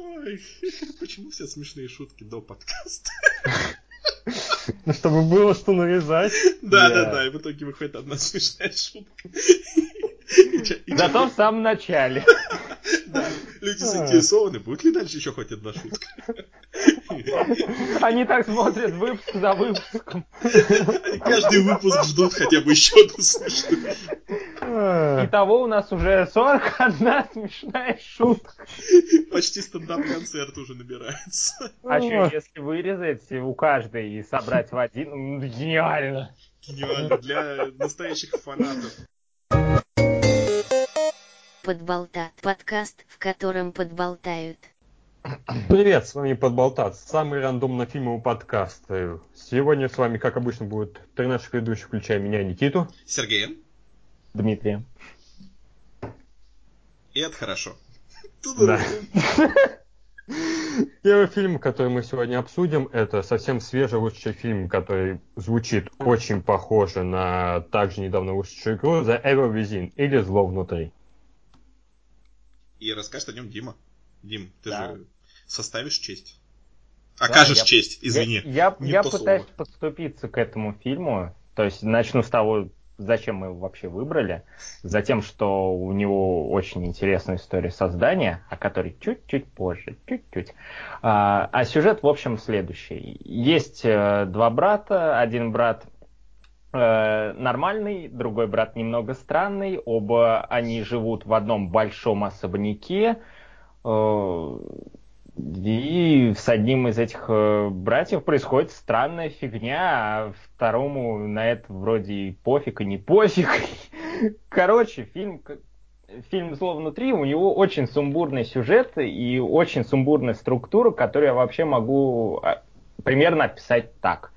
Ой, почему все смешные шутки до подкаста? Ну, чтобы было что нарезать. Да, да, да, и в итоге выходит одна смешная шутка. Зато в самом начале. Люди заинтересованы, будет ли дальше еще хоть одна шутка. Они так смотрят выпуск за выпуском. Каждый выпуск ждут хотя бы еще одну смешную. Итого у нас уже 41 смешная шутка. Почти стендап-концерт уже набирается. А что, если вырезать у каждой и собрать в один, ну, гениально. Гениально, для настоящих фанатов. Подболтат. Подкаст, в котором подболтают. Привет, с вами Подболтат, самый рандомно фильмовый подкаст. Сегодня с вами, как обычно, будет три наших ведущих, включая меня, Никиту. Сергеем. Дмитрием. И это хорошо. Да. Первый фильм, который мы сегодня обсудим, это совсем свежий вышедший фильм, который звучит очень похоже на также недавно вышедшую игру The Evil Within или Зло внутри. И расскажет о нем Дима. Дим, ты Да. же составишь честь? Окажешь я- честь, извини. Я, я то пытаюсь слово. подступиться к этому фильму. То есть начну с того, зачем мы его вообще выбрали. Затем, что у него очень интересная история создания, о которой чуть-чуть позже, чуть-чуть. А, а сюжет, в общем, следующий. Есть э, два брата. Один брат э, нормальный, другой брат немного странный. Оба они живут в одном большом особняке. И с одним из этих э, братьев происходит странная фигня, а второму на это вроде и пофиг, и не пофиг. Короче, фильм, фильм «Зло внутри», у него очень сумбурный сюжет и очень сумбурная структура, которую я вообще могу а, примерно описать так.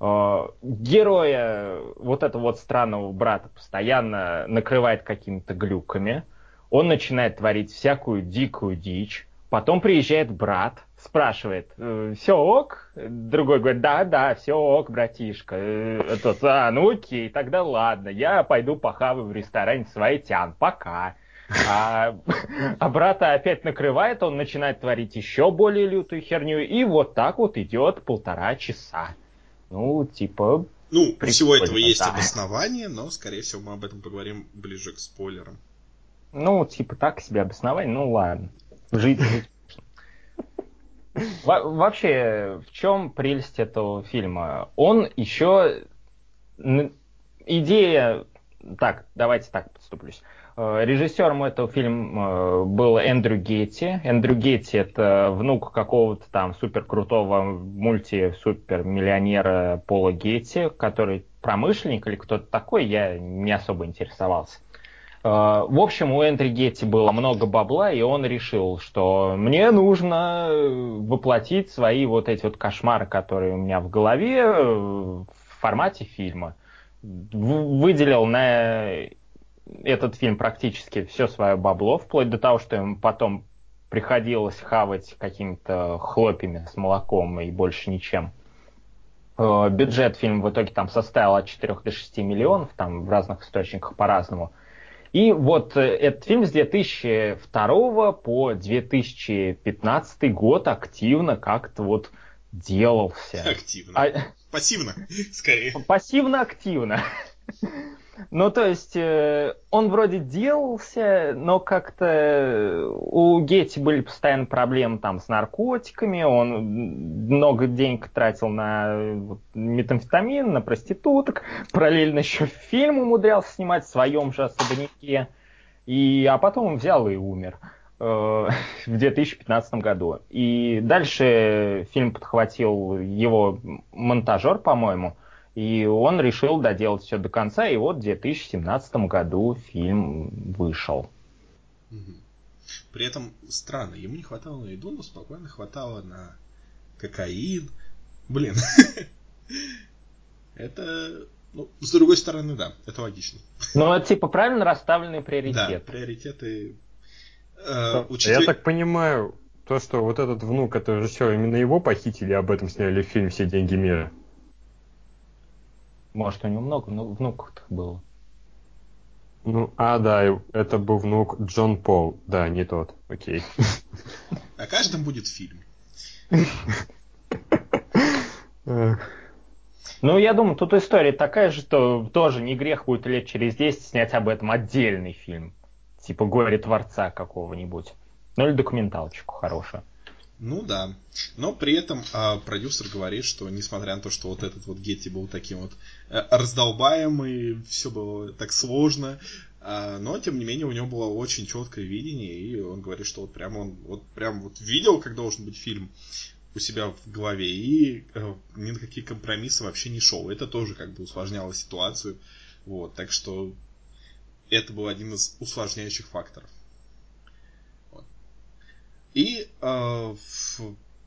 Э, Героя вот этого вот странного брата постоянно накрывает какими-то глюками. Он начинает творить всякую дикую дичь. Потом приезжает брат, спрашивает, все ок? Другой говорит, да, да, все ок, братишка. Э, Этот, а, ну окей, тогда ладно, я пойду похаваю в ресторане Свойтян, пока. А, а брата опять накрывает, он начинает творить еще более лютую херню, и вот так вот идет полтора часа. Ну, типа, Ну, у всего этого есть да. обоснование, но, скорее всего, мы об этом поговорим ближе к спойлерам. Ну, типа так себе обоснование, ну ладно. Жить. Во- вообще, в чем прелесть этого фильма? Он еще... Идея... Так, давайте так подступлюсь. Э, Режиссером этого фильма э, был Эндрю Гетти. Эндрю Гетти это внук какого-то там суперкрутого мульти-супермиллионера Пола Гетти, который промышленник или кто-то такой, я не особо интересовался. Э, В общем, у Эндрю Гетти было много бабла, и он решил, что мне нужно э, воплотить свои вот эти вот кошмары, которые у меня в голове, э, в формате фильма. Выделил на этот фильм практически все свое бабло, вплоть до того, что ему потом приходилось хавать какими-то хлопьями с молоком и больше ничем. Э, Бюджет фильма в итоге там составил от 4 до 6 миллионов, там в разных источниках по-разному. И вот э, этот фильм с 2002 по 2015 год активно как-то вот делался. Активно. А- Пассивно, скорее. Пассивно-активно. Ну, то есть, э, он вроде делался, но как-то у Гетти были постоянно проблемы там с наркотиками, он много денег тратил на э, метамфетамин, на проституток, параллельно еще фильм умудрялся снимать в своем же особняке, и, а потом он взял и умер э, в 2015 году. И дальше фильм подхватил его монтажер, по-моему, и он решил доделать все до конца, и вот в 2017 году фильм вышел. При этом странно, ему не хватало на еду, но спокойно хватало на кокаин. Блин. Это, ну, с другой стороны, да, это логично. Ну, это типа правильно расставленные Да, приоритеты. приоритеты. э, Я учитывая- так понимаю, то, что вот этот внук, это режиссер, именно его похитили, об этом сняли фильм «Все деньги мира». Может, у него много ну, внуков было. Ну, а, да, это был внук Джон Пол. Да, не тот. Окей. О каждом будет фильм. Ну, я думаю, тут история такая же, что тоже не грех будет лет через 10 снять об этом отдельный фильм. Типа «Горе Творца» какого-нибудь. Ну, или документалочку хорошую. Ну да. Но при этом а, продюсер говорит, что несмотря на то, что вот этот вот Гетти был таким вот а, раздолбаемый, все было так сложно, а, но тем не менее у него было очень четкое видение, и он говорит, что вот прям он вот прям вот видел, как должен быть фильм у себя в голове, и а, ни на какие компромиссы вообще не шел. Это тоже как бы усложняло ситуацию. Вот, так что это был один из усложняющих факторов. И э,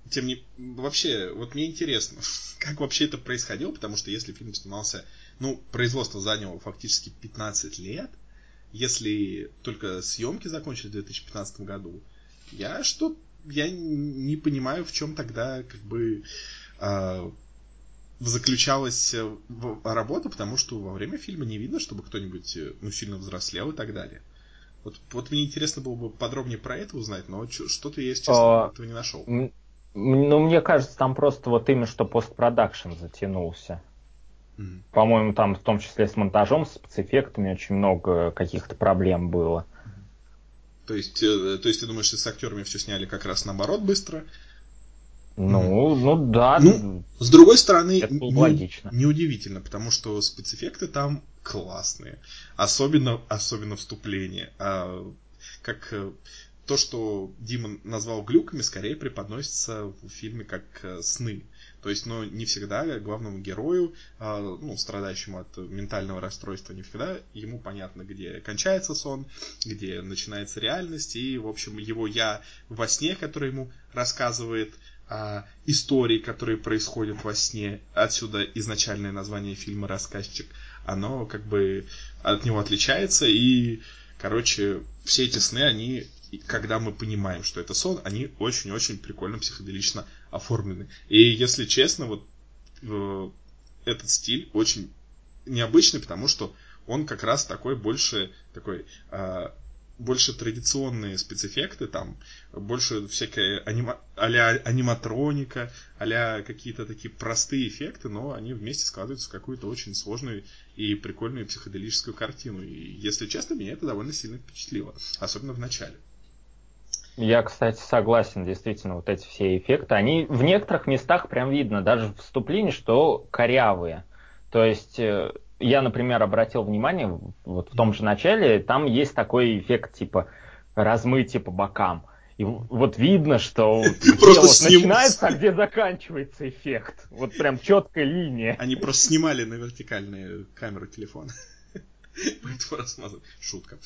тем не вообще, вот мне интересно, как вообще это происходило, потому что если фильм снимался, ну, производство заняло фактически 15 лет, если только съемки закончились в 2015 году, я что я не понимаю, в чем тогда как бы э, заключалась работа, потому что во время фильма не видно, чтобы кто-нибудь ну, сильно взрослел и так далее. Вот, вот мне интересно было бы подробнее про это узнать, но что-то я, если честно, а, этого не нашел. Ну, мне кажется, там просто вот именно что постпродакшн затянулся. Mm. По-моему, там в том числе с монтажом, с спецэффектами очень много каких-то проблем было. То есть, э, то есть ты думаешь, что с актерами все сняли как раз наоборот быстро? Ну, mm. ну да. Ну, с другой стороны, не, логично. неудивительно, потому что спецэффекты там классные. Особенно, особенно вступление. А, как э, то, что Дима назвал глюками, скорее преподносится в фильме как э, сны. То есть, но не всегда главному герою, а, ну, страдающему от ментального расстройства, не всегда ему понятно, где кончается сон, где начинается реальность, и, в общем, его я во сне, который ему рассказывает а, истории, которые происходят во сне, отсюда изначальное название фильма «Рассказчик», оно как бы от него отличается, и, короче, все эти сны, они, когда мы понимаем, что это сон, они очень-очень прикольно психоделично оформлены. И, если честно, вот э, этот стиль очень необычный, потому что он как раз такой больше такой э, больше традиционные спецэффекты, там больше всякая анима... а-ля аниматроника, а какие-то такие простые эффекты, но они вместе складываются в какую-то очень сложную и прикольную психоделическую картину. И, если честно, меня это довольно сильно впечатлило, особенно в начале. Я, кстати, согласен, действительно, вот эти все эффекты, они в некоторых местах прям видно, даже в вступлении, что корявые. То есть э, я, например, обратил внимание, вот в том же начале, там есть такой эффект типа размытия по бокам. И вот видно, что где вот начинается, а где заканчивается эффект. Вот прям четкая линия. Они просто снимали на вертикальные камеры телефона. Поэтому размазывают. Шутка.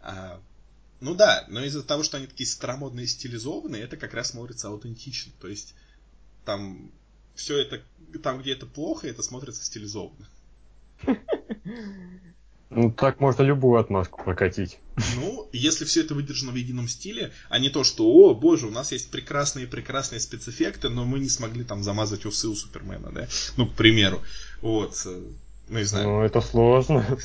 А, ну да, но из-за того, что они такие старомодные стилизованные, это как раз смотрится аутентично. То есть там все это, там, где это плохо, это смотрится стилизованно. Ну, так можно любую отмазку прокатить. Ну, если все это выдержано в едином стиле, а не то, что, о, боже, у нас есть прекрасные-прекрасные спецэффекты, но мы не смогли там замазать усы у Супермена, да? Ну, к примеру. Вот. Э, ну, не знаю. Ну, это сложно.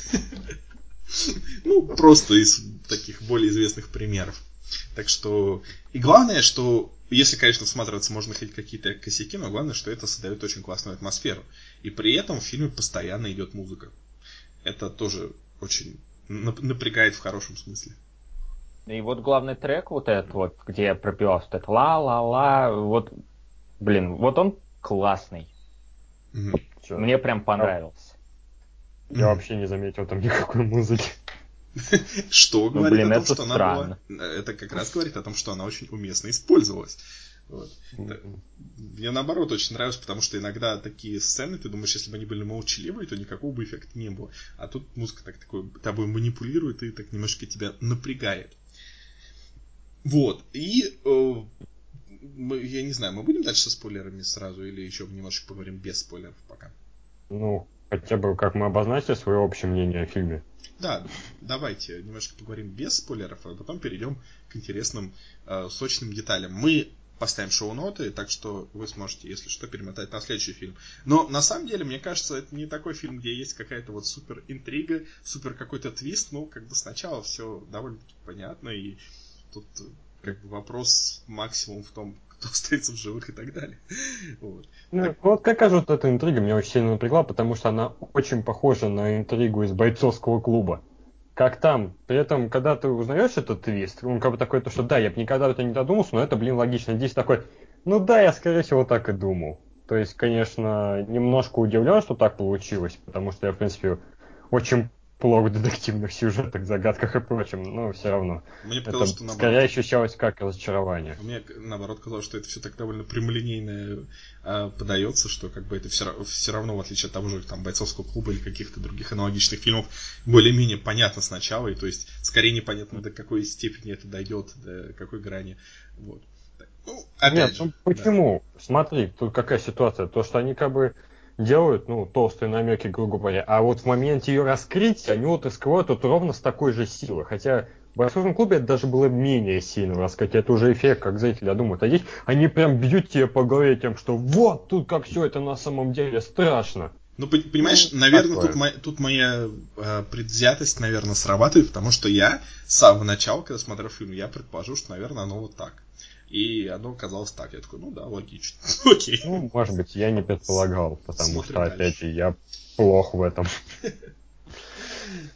Ну, просто из таких более известных примеров. Так что... И главное, что если, конечно, всматриваться можно хоть какие-то косяки, но главное, что это создает очень классную атмосферу. И при этом в фильме постоянно идет музыка. Это тоже очень напрягает в хорошем смысле. И вот главный трек вот этот вот, где пропивался вот это ла-ла-ла, вот, блин, вот он классный. Mm-hmm. Мне прям понравился. Я mm-hmm. вообще не заметил там никакой музыки. Что ну, говорит о том, что она была... Это как раз говорит о том, что она очень уместно использовалась. Вот. Мне наоборот очень нравится, потому что иногда такие сцены, ты думаешь, если бы они были молчаливые, то никакого бы эффекта не было. А тут музыка так такой тобой манипулирует и так немножко тебя напрягает. Вот. И э, мы, я не знаю, мы будем дальше со спойлерами сразу или еще немножко поговорим без спойлеров пока? Ну, хотя бы как мы обозначили свое общее мнение о фильме. Да, давайте немножко поговорим без спойлеров, а потом перейдем к интересным э, сочным деталям. Мы поставим шоу-ноты, так что вы сможете, если что, перемотать на следующий фильм. Но на самом деле, мне кажется, это не такой фильм, где есть какая-то вот супер интрига, супер какой-то твист. Ну, как бы сначала все довольно-таки понятно, и тут как бы вопрос максимум в том, кто остается в живых и так далее. Вот. Ну, так... вот как вот эта интрига меня очень сильно напрягла, потому что она очень похожа на интригу из бойцовского клуба как там. При этом, когда ты узнаешь этот твист, он как бы такой, то, что да, я бы никогда это не додумался, но это, блин, логично. Здесь такой, ну да, я, скорее всего, так и думал. То есть, конечно, немножко удивлен, что так получилось, потому что я, в принципе, очень плохо в детективных сюжетах, загадках и прочем, но все равно. Мне показалось, это что наоборот. скорее ощущалось как разочарование. Мне наоборот казалось, что это все так довольно прямолинейно э, подается, что как бы это все, все равно, в отличие от того же там бойцовского клуба или каких-то других аналогичных фильмов, более-менее понятно сначала, и то есть скорее непонятно, до какой степени это дойдет, до какой грани. Вот. Ну, опять Нет, же, ну почему? Да. Смотри, тут какая ситуация. То, что они как бы делают, ну, толстые намеки, грубо говоря, а вот в моменте ее раскрытия они вот раскрывают вот ровно с такой же силой. Хотя в бойцовском клубе это даже было менее сильно раскрытие. Это уже эффект, как зрители думают. А здесь они прям бьют тебе по голове тем, что вот тут как все это на самом деле страшно. Ну, понимаешь, ну, наверное, тут, моя, тут моя э, предвзятость, наверное, срабатывает, потому что я с самого начала, когда смотрел фильм, я предположил, что, наверное, оно вот так. И оно оказалось так. Я такой, ну да, логично. Окей. Ну, может быть, я не предполагал, потому Смотрим что, дальше. опять же, я плох в этом.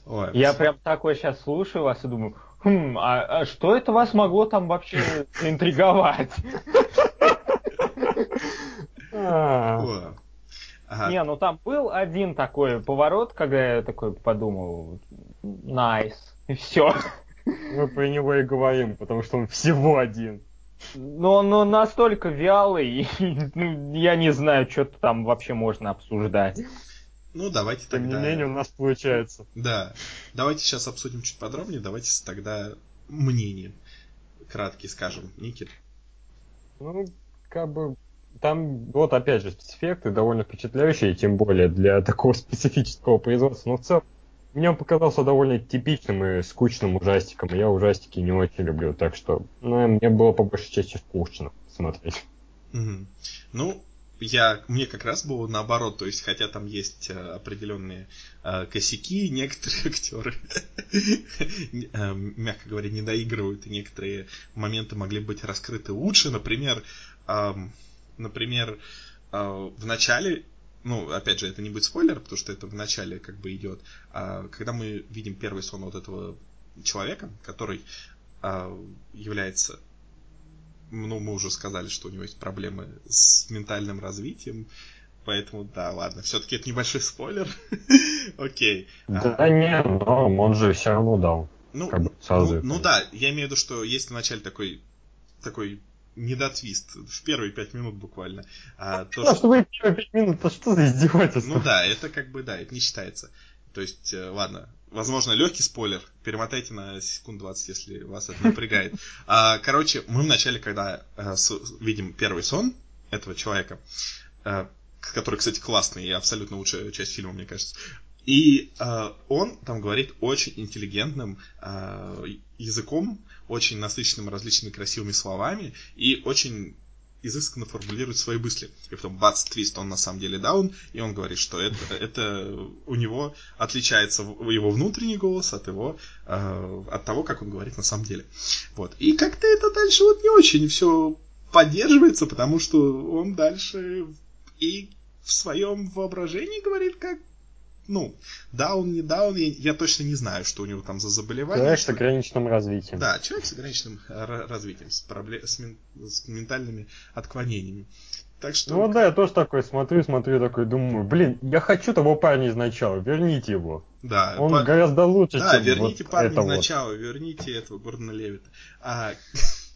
Ой, я прям такой сейчас слушаю вас и думаю, хм, а, а что это вас могло там вообще интриговать? А. Не, ну там был один такой поворот, когда я такой подумал, найс, и все. Мы про него и говорим, потому что он всего один. Но он ну, настолько вялый, ну, я не знаю, что там вообще можно обсуждать. Ну, давайте Тем тогда... Тем не менее, у нас получается. Да. Давайте сейчас обсудим чуть подробнее. Давайте тогда мнение краткий скажем. Никит. Ну, как бы там, вот опять же, спецэффекты довольно впечатляющие, тем более для такого специфического производства. Но в целом мне он показался довольно типичным и скучным ужастиком. Я ужастики не очень люблю, так что ну, мне было по большей части скучно смотреть. Угу. Ну, я, мне как раз было наоборот, то есть, хотя там есть э, определенные э, косяки, некоторые актеры, э, мягко говоря, не доигрывают, и некоторые моменты могли быть раскрыты лучше. Например, например, э, в начале ну, опять же, это не будет спойлер, потому что это в начале как бы идет, а, когда мы видим первый сон вот этого человека, который а, является, ну, мы уже сказали, что у него есть проблемы с ментальным развитием, поэтому, да, ладно, все-таки это небольшой спойлер, окей. Да а, не, но он же все равно дал. Ну, как бы, ну, ну да, я имею в виду, что есть вначале такой такой недотвист в первые пять минут буквально. А, то, а что... что вы первые пять минут, то что за издевательство? Ну да, это как бы, да, это не считается. То есть, э, ладно, возможно, легкий спойлер, перемотайте на секунд 20, если вас это напрягает. А, короче, мы вначале, когда а, с, видим первый сон этого человека, а, который, кстати, классный и абсолютно лучшая часть фильма, мне кажется, и э, он там говорит очень интеллигентным э, языком, очень насыщенным различными красивыми словами и очень изысканно формулирует свои мысли. И потом бац, твист, он на самом деле даун, и он говорит, что это, это у него отличается его внутренний голос от его, э, от того, как он говорит на самом деле. Вот. И как-то это дальше вот не очень все поддерживается, потому что он дальше и в своем воображении говорит, как ну, даун, не даун, я, я точно не знаю, что у него там за заболевание. Человек с ограниченным развитием. Да, человек с ограниченным развитием, с, проблем, с, мен, с ментальными отклонениями. Так что... Ну да, я тоже такой смотрю, смотрю, такой думаю, блин, я хочу того парня изначала, верните его. Да. Он по... гораздо лучше, да, чем верните вот парня изначала, вот. верните этого Гордона Левита. А...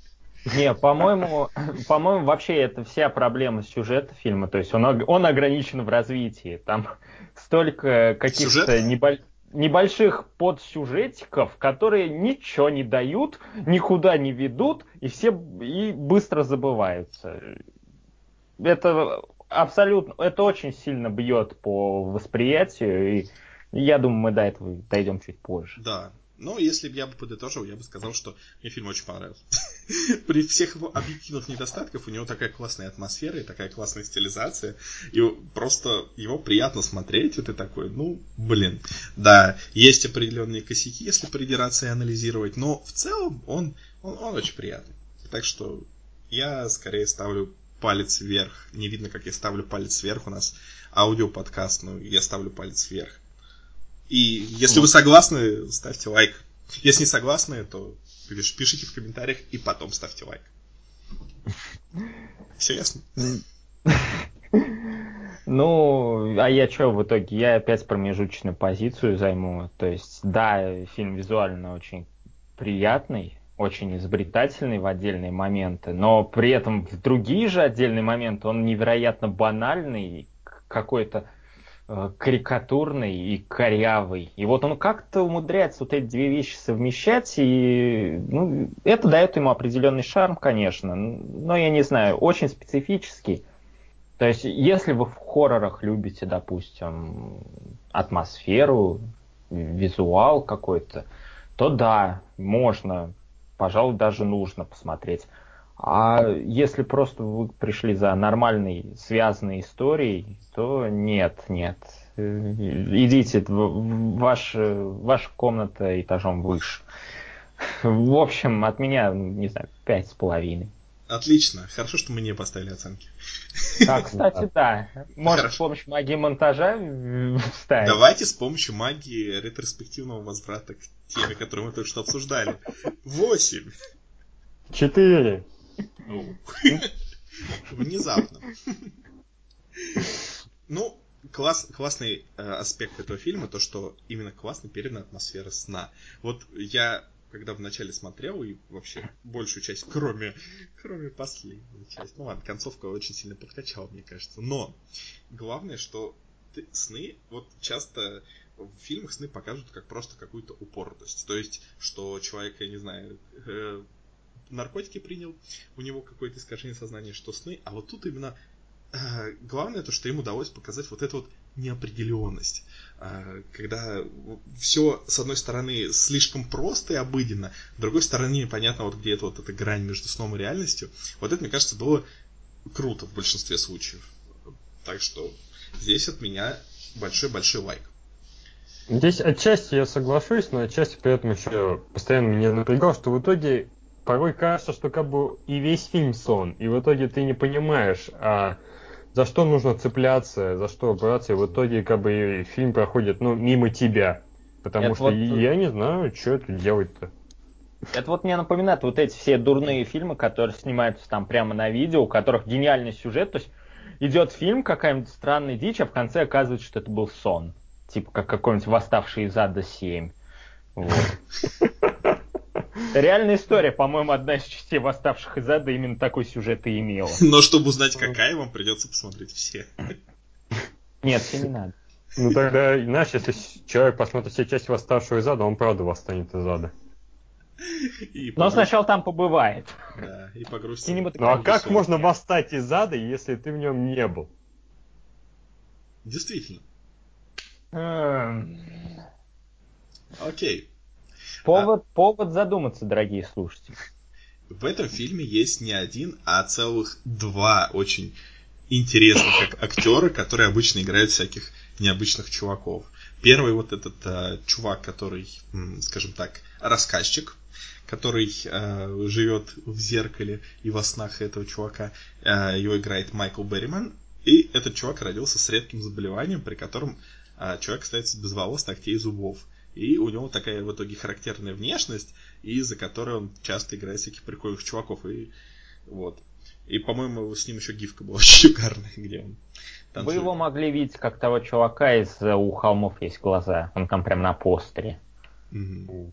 Не, по-моему, по-моему, вообще это вся проблема сюжета фильма. То есть он, он ограничен в развитии. Там столько каких-то небольших небольших подсюжетиков, которые ничего не дают, никуда не ведут, и все и быстро забываются. Это абсолютно, это очень сильно бьет по восприятию, и я думаю, мы до этого дойдем чуть позже. Да, Но если бы я бы подытожил, я бы сказал, что мне фильм очень понравился. При всех его объективных недостатках у него такая классная атмосфера и такая классная стилизация. И просто его приятно смотреть, и ты такой, ну, блин. Да, есть определенные косяки, если придираться и анализировать, но в целом он, он, он очень приятный. Так что я скорее ставлю палец вверх. Не видно, как я ставлю палец вверх. У нас аудиоподкаст, но я ставлю палец вверх. И если вы согласны, ставьте лайк. Если не согласны, то пишите в комментариях и потом ставьте лайк. Все ясно? Ну, а я что в итоге? Я опять промежуточную позицию займу. То есть, да, фильм визуально очень приятный, очень изобретательный в отдельные моменты, но при этом в другие же отдельные моменты он невероятно банальный, какой-то карикатурный и корявый. И вот он как-то умудряется вот эти две вещи совмещать, и ну, это дает ему определенный шарм, конечно, но я не знаю, очень специфический. То есть, если вы в хоррорах любите, допустим, атмосферу, визуал какой-то, то да, можно пожалуй, даже нужно посмотреть. А если просто вы пришли за нормальной связанной историей, то нет, нет. Идите, ваш, ваша комната этажом выше. В общем, от меня, не знаю, пять с половиной. Отлично. Хорошо, что мы не поставили оценки. А, кстати, да. Может, с помощью магии монтажа вставить? Давайте с помощью магии ретроспективного возврата к теме, которую мы только что обсуждали. Восемь. Четыре. Внезапно. Ну, класс, классный э, аспект этого фильма, то, что именно классно передана атмосфера сна. Вот я когда вначале смотрел, и вообще большую часть, кроме, кроме последней части. Ну ладно, концовка очень сильно подкачала, мне кажется. Но главное, что ты, сны, вот часто в фильмах сны покажут как просто какую-то упоротость. То есть, что человек, я не знаю, э, наркотики принял, у него какое-то искажение сознания, что сны, а вот тут именно э, главное то, что им удалось показать вот эту вот неопределенность. А, когда все, с одной стороны, слишком просто и обыденно, с другой стороны, непонятно, вот где это вот эта грань между сном и реальностью. Вот это, мне кажется, было круто в большинстве случаев. Так что здесь от меня большой-большой лайк. Здесь отчасти я соглашусь, но отчасти при этом еще постоянно меня напрягал, что в итоге порой кажется, что как бы и весь фильм сон, и в итоге ты не понимаешь, а за что нужно цепляться, за что браться, и в итоге как бы фильм проходит, ну, мимо тебя. Потому это что вот... я не знаю, что это делать-то. Это вот мне напоминает вот эти все дурные фильмы, которые снимаются там прямо на видео, у которых гениальный сюжет, то есть идет фильм, какая-нибудь странная дичь, а в конце оказывается, что это был сон. Типа как какой-нибудь «Восставший из ада 7». Вот. Реальная история, по-моему, одна из частей «Восставших из ада» именно такой сюжет и имела. Но чтобы узнать, какая, вам придется посмотреть все. Нет, все не надо. Ну тогда, знаешь, если человек посмотрит все части «Восставшего из ада», он правда восстанет из ада. И Но сначала там побывает. Да, и погрузится. Ну а как можно восстать из ада, если ты в нем не был? Действительно. Эм. Окей. Повод, а... повод задуматься, дорогие слушатели. В этом фильме есть не один, а целых два очень интересных актера, которые обычно играют всяких необычных чуваков. Первый вот этот э, чувак, который, скажем так, рассказчик, который э, живет в зеркале и во снах этого чувака. Э, его играет Майкл Берриман. И этот чувак родился с редким заболеванием, при котором э, человек остается без волос, ногтей и зубов. И у него такая в итоге характерная внешность, из-за которой он часто играет всяких прикольных чуваков. И вот. И, по-моему, с ним еще гифка была шикарная, где он танцует. Вы его могли видеть как того чувака из «У холмов есть глаза». Он там прям на постере. Угу.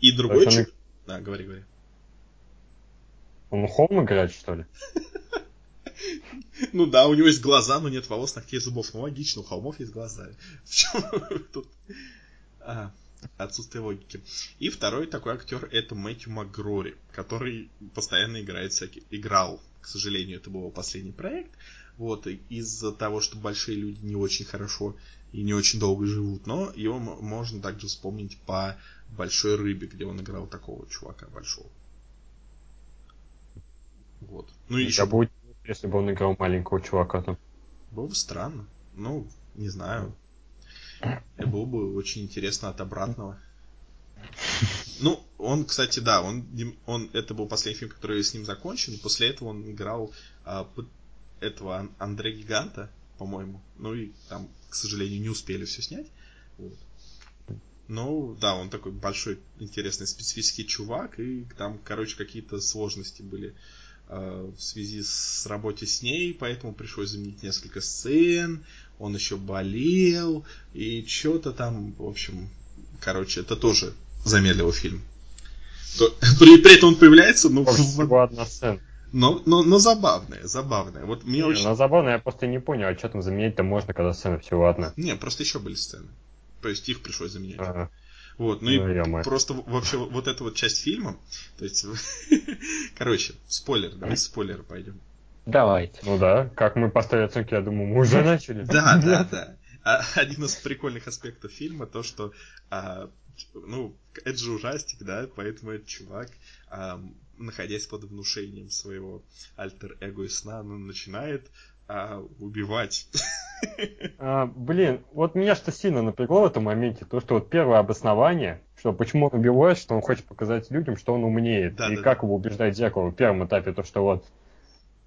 И другой чувак... Он... Да, говори, говори. Он Холм играет, что ли? Ну да, у него есть глаза, но нет волос, ногтей, зубов. Ну логично, у холмов есть глаза. В чем тут а, отсутствие логики. И второй такой актер это Мэтью МакГрори, который постоянно играет всякие... Играл, к сожалению, это был его последний проект. Вот, из-за того, что большие люди не очень хорошо и не очень долго живут. Но его можно также вспомнить по большой рыбе, где он играл такого чувака большого. Вот. Ну и еще... будет, если бы он играл маленького чувака там. Было бы странно. Ну, не знаю. И было бы очень интересно от обратного. Ну, он, кстати, да, он, он, это был последний фильм, который с ним закончен. После этого он играл а, этого Андре Гиганта, по-моему. Ну и там, к сожалению, не успели все снять. Вот. Ну, да, он такой большой, интересный, специфический чувак, и там, короче, какие-то сложности были э, в связи с работой с ней, поэтому пришлось заменить несколько сцен, он еще болел, и что-то там, в общем, короче, это тоже замедлило фильм. При, при этом он появляется, ну... Всего одна сцена. Но, но, но забавная, забавная. Вот мне не, очень... Но забавная, я просто не понял, а что там заменить-то можно, когда сцена всего одна. Не, просто еще были сцены. То есть их пришлось заменять. Ага. Вот, ну, ну и просто вообще вот эта вот часть фильма, то есть, короче, спойлер, давай спойлер пойдем. Давайте. Ну да, как мы поставили оценки, я думаю, мы уже начали. Да, да, да. А, один из прикольных аспектов фильма то, что, а, ну, это же ужастик, да, поэтому этот чувак а, находясь под внушением своего альтер-эго и сна, он начинает а, убивать. А, блин, вот меня что сильно напрягло в этом моменте, то, что вот первое обоснование, что почему он убивает, что он хочет показать людям, что он умнеет, да, и да, как да. его убеждать зеркало в первом этапе, то, что вот,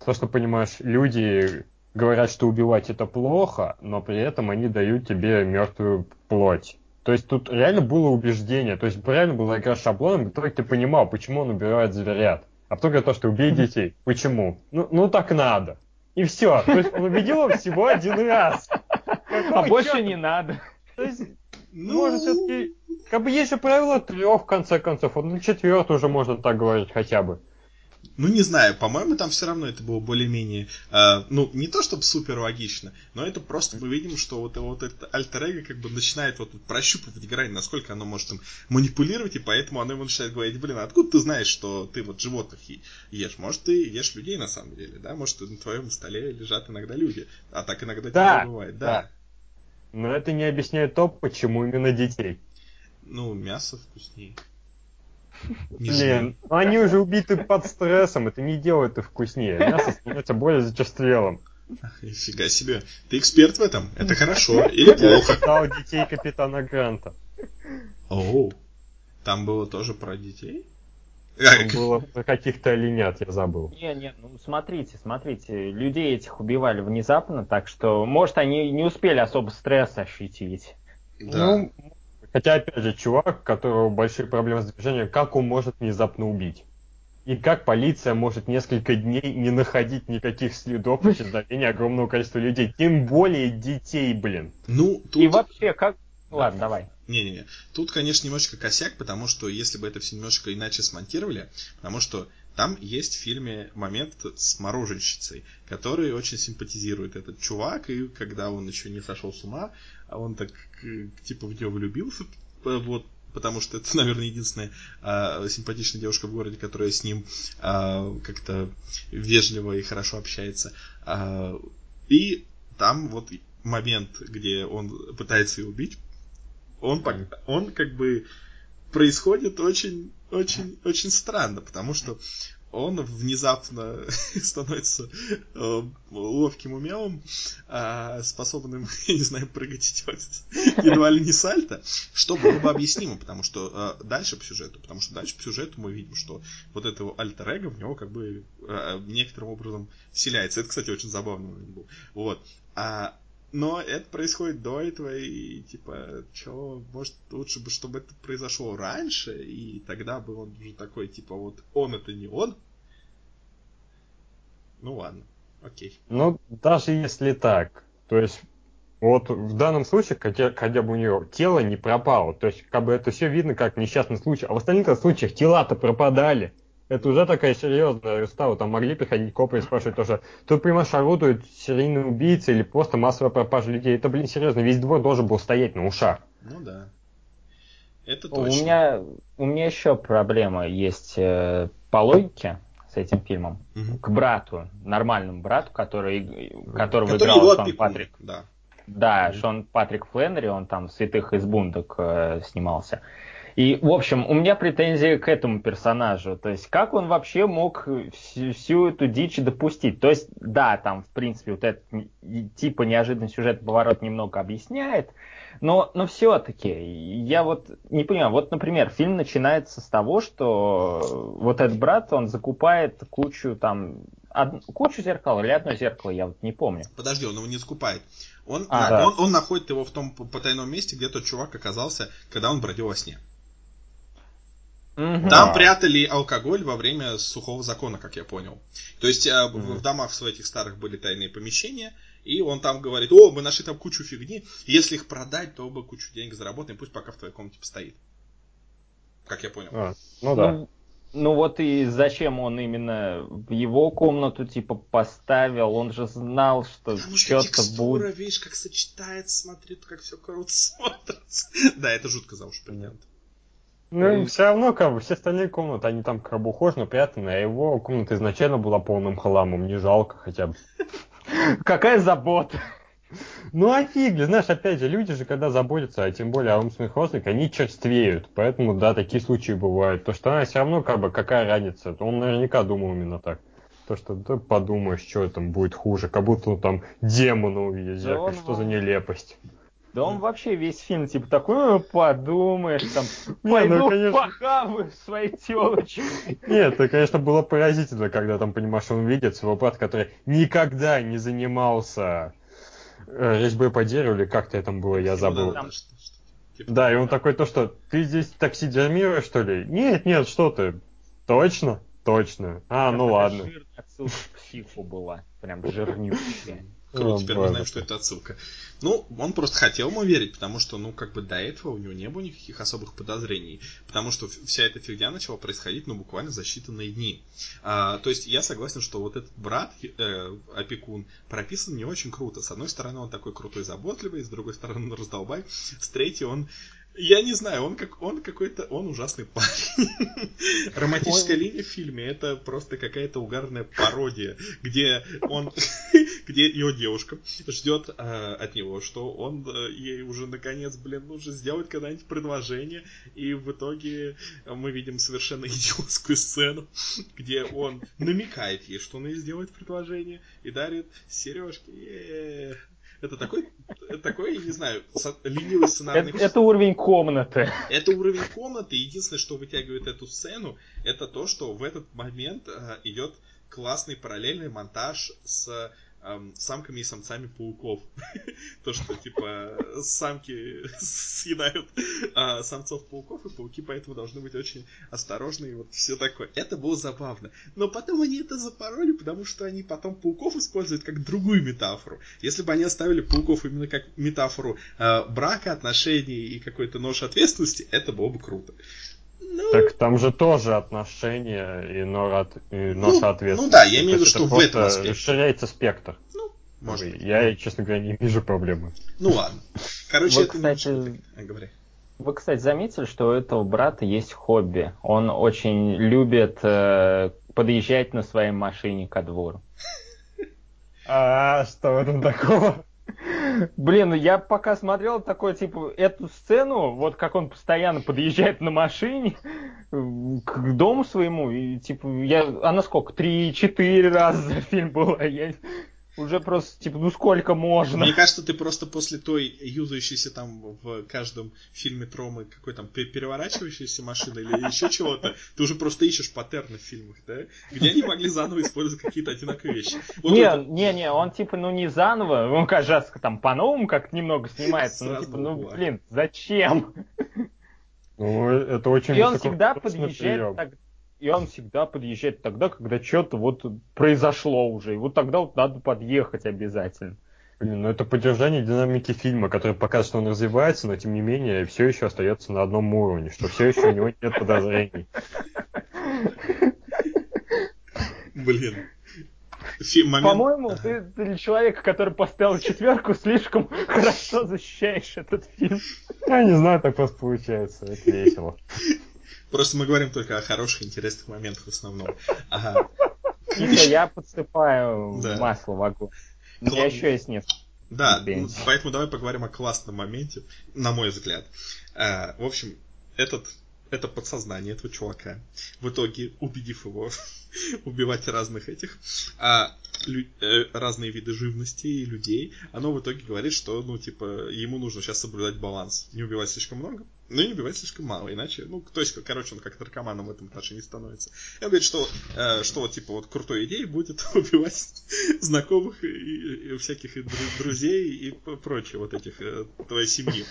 то, что, понимаешь, люди говорят, что убивать это плохо, но при этом они дают тебе мертвую плоть. То есть тут реально было убеждение, то есть реально была игра шаблоном, в итоге ты понимал, почему он убивает зверят. А потом говорит то, что убей детей. Почему? Ну, ну так надо. И все. То есть он убедил его всего один раз. Какого а больше не надо. То есть, ну... может, все-таки... Как бы есть же правило трех, в конце концов. На четвертый уже можно так говорить хотя бы. Ну, не знаю, по-моему, там все равно это было более-менее, э, ну, не то чтобы супер логично, но это просто мы видим, что вот, вот это альтер как бы начинает вот прощупывать грань, насколько оно может им манипулировать, и поэтому оно ему начинает говорить, блин, а откуда ты знаешь, что ты вот животных ешь? Может, ты ешь людей на самом деле, да? Может, на твоем столе лежат иногда люди, а так иногда да, бывает, да. да. Но это не объясняет то, почему именно детей. Ну, мясо вкуснее. Блин, ну они уже убиты под стрессом, это не делает их вкуснее. Мясо становится более зачерствелым. Нифига себе. Ты эксперт в этом? Это хорошо или плохо? Я читал детей капитана Гранта. Оу. Там было тоже про детей? Там было про каких-то оленят, я забыл. Не, не, ну смотрите, смотрите, людей этих убивали внезапно, так что, может, они не успели особо стресс ощутить. Да. Ну, Хотя, опять же, чувак, у которого большие проблемы с движением, как он может внезапно убить? И как полиция может несколько дней не находить никаких следов исчезновения огромного количества людей, тем более детей, блин. Ну, тут... И вообще, как... Ладно, давай. Не-не-не. Тут, конечно, немножечко косяк, потому что если бы это все немножко иначе смонтировали, потому что там есть в фильме момент с мороженщицей, который очень симпатизирует этот чувак, и когда он еще не сошел с ума, а он так типа в нее влюбился, вот, потому что это, наверное, единственная а, симпатичная девушка в городе, которая с ним а, как-то вежливо и хорошо общается. А, и там вот момент, где он пытается ее убить, он, он как бы происходит очень, очень, очень странно, потому что он внезапно становится э, ловким умелым, э, способным, я не знаю, прыгать и делать едва ли не сальто, что было бы объяснимо, потому что э, дальше по сюжету, потому что дальше по сюжету мы видим, что вот этого альтер в него как бы э, некоторым образом вселяется. Это, кстати, очень забавно был. Вот. А но это происходит до этого, и типа, что, может, лучше бы, чтобы это произошло раньше, и тогда бы он уже такой, типа, вот он это не он. Ну ладно, окей. Ну, даже если так, то есть, вот в данном случае, хотя, хотя бы у нее тело не пропало, то есть, как бы это все видно как несчастный случай, а в остальных случаях тела-то пропадали. Это уже такая серьезная стала. Там могли приходить копы и спрашивать тоже, тут, понимаешь, орудует серийный убийца или просто массовая пропажа людей. Это, блин, серьезно, весь двор должен был стоять на ушах. Ну да. Это точно. У меня, у меня еще проблема есть э, по логике с этим фильмом. Угу. К брату, нормальному брату, который, которого который играл Шон Патрик. Да. Да, угу. Шон Патрик Фленнери, он там в «Святых из бундок» э, снимался. И, в общем, у меня претензии к этому персонажу. То есть, как он вообще мог всю, всю эту дичь допустить? То есть, да, там, в принципе, вот этот типа неожиданный сюжет поворот немного объясняет, но, но все-таки, я вот не понимаю, вот, например, фильм начинается с того, что вот этот брат, он закупает кучу там, од... кучу зеркал или одно зеркало, я вот не помню. Подожди, он его не закупает. Он, а, на, да. он, он находит его в том потайном месте, где тот чувак оказался, когда он бродил во сне. Угу. Там прятали алкоголь во время сухого закона, как я понял. То есть угу. в, домах в этих старых были тайные помещения, и он там говорит, о, мы нашли там кучу фигни, если их продать, то мы кучу денег заработаем, пусть пока в твоей комнате постоит. Как я понял. А, ну да. Ну, ну вот и зачем он именно в его комнату типа поставил? Он же знал, что что-то будет. видишь, как сочетается, смотри, как все круто смотрится. Да, это жутко за уши принято. Ну, и все равно, как бы, все остальные комнаты, они там как бы ухоженно, приятные, а его комната изначально была полным хламом, не жалко хотя бы. Какая забота. Ну а фиг знаешь, опять же, люди же, когда заботятся, а тем более о умственных родственниках, они черствеют. Поэтому, да, такие случаи бывают. То, что она все равно, как бы, какая разница. Он наверняка думал именно так. То, что да, подумаешь, что там будет хуже, как будто он там демона увидит, да что за нелепость. Да он вообще весь фильм типа такой, ну подумаешь, там, пойду ну, конечно... похаваю своей телочкой. Нет, это, конечно, было поразительно, когда там, понимаешь, он видит своего брата, который никогда не занимался э, резьбой по дереву, или как-то там было, я забыл. Типа да, и он такой, то что, ты здесь таксидермируешь, что ли? Нет, нет, что ты? Точно? Точно. А, ну ладно. Отсылка к психу была, прям жирнючая. Круто, теперь мы знаем, что это отсылка. Ну, он просто хотел ему верить, потому что, ну, как бы до этого у него не было никаких особых подозрений. Потому что вся эта фигня начала происходить, ну, буквально за считанные дни. А, то есть я согласен, что вот этот брат, э, опекун, прописан не очень круто. С одной стороны, он такой крутой, заботливый, с другой стороны, он раздолбай, с третьей, он я не знаю, он как он какой-то, он ужасный парень. Романтическая линия в фильме это просто какая-то угарная пародия, где он, где его девушка ждет э, от него, что он э, ей уже наконец, блин, нужно сделать когда-нибудь предложение, и в итоге мы видим совершенно идиотскую сцену, где он намекает ей, что он ей сделает предложение и дарит сережки. Е-е-е. Это такой, такой, не знаю, ленивый сценарный... Это, это уровень комнаты. Это уровень комнаты. Единственное, что вытягивает эту сцену, это то, что в этот момент э, идет классный параллельный монтаж с самками и самцами пауков. То, что, типа, самки съедают э, самцов пауков, и пауки поэтому должны быть очень осторожны, и вот все такое. Это было забавно. Но потом они это запороли, потому что они потом пауков используют как другую метафору. Если бы они оставили пауков именно как метафору э, брака, отношений и какой-то нож ответственности, это было бы круто. Ну, так там же тоже отношения и, нора, и нож ну, ответственности. Ну да, я имею в виду, что в этом аспекте. расширяется спектр. Ну, может быть. Я, честно говоря, не вижу проблемы. Ну ладно. Короче, Вы, это кстати. А, говори. Вы, кстати, заметили, что у этого брата есть хобби. Он очень любит э, подъезжать на своей машине ко двору. А что в этом такого? Блин, я пока смотрел такой, типа, эту сцену, вот как он постоянно подъезжает на машине к дому своему, и, типа, я, она сколько, три-четыре раза за фильм была, я уже просто, типа, ну сколько можно? Мне кажется, ты просто после той юзающейся там в каждом фильме Тромы какой там переворачивающейся машины или еще чего-то, ты уже просто ищешь паттерны в фильмах, да? Где они могли заново использовать какие-то одинаковые вещи. Вот не, это... не, не, он типа, ну не заново, он, кажется, там по-новому как немного снимается, ну типа, ну блин, зачем? Ну, это очень И он всегда подъезжает так, и он всегда подъезжает тогда, когда что-то вот произошло уже. И вот тогда вот надо подъехать обязательно. Блин, ну это поддержание динамики фильма, который показывает, что он развивается, но тем не менее все еще остается на одном уровне, что все еще у него нет подозрений. Блин. Момент... По-моему, ты для человека, который поставил четверку, слишком хорошо защищаешь этот фильм. Я не знаю, так просто получается. Это весело. Просто мы говорим только о хороших, интересных моментах в основном. Ага. Я подсыпаю масло в огонь. У меня еще есть нет. Да, поэтому давай поговорим о классном моменте, на мой взгляд. А, в общем, этот это подсознание этого чувака. В итоге, убедив его убивать разных этих, а, лю, э, разные виды живности и людей, оно в итоге говорит, что, ну, типа, ему нужно сейчас соблюдать баланс. Не убивать слишком много, но и не убивать слишком мало, иначе, ну, то есть, короче, он как наркоманом в этом отношении становится. И он говорит, что, э, что типа, вот крутой идеей будет убивать знакомых и, и всяких и друзей и прочее вот этих э, твоей семьи.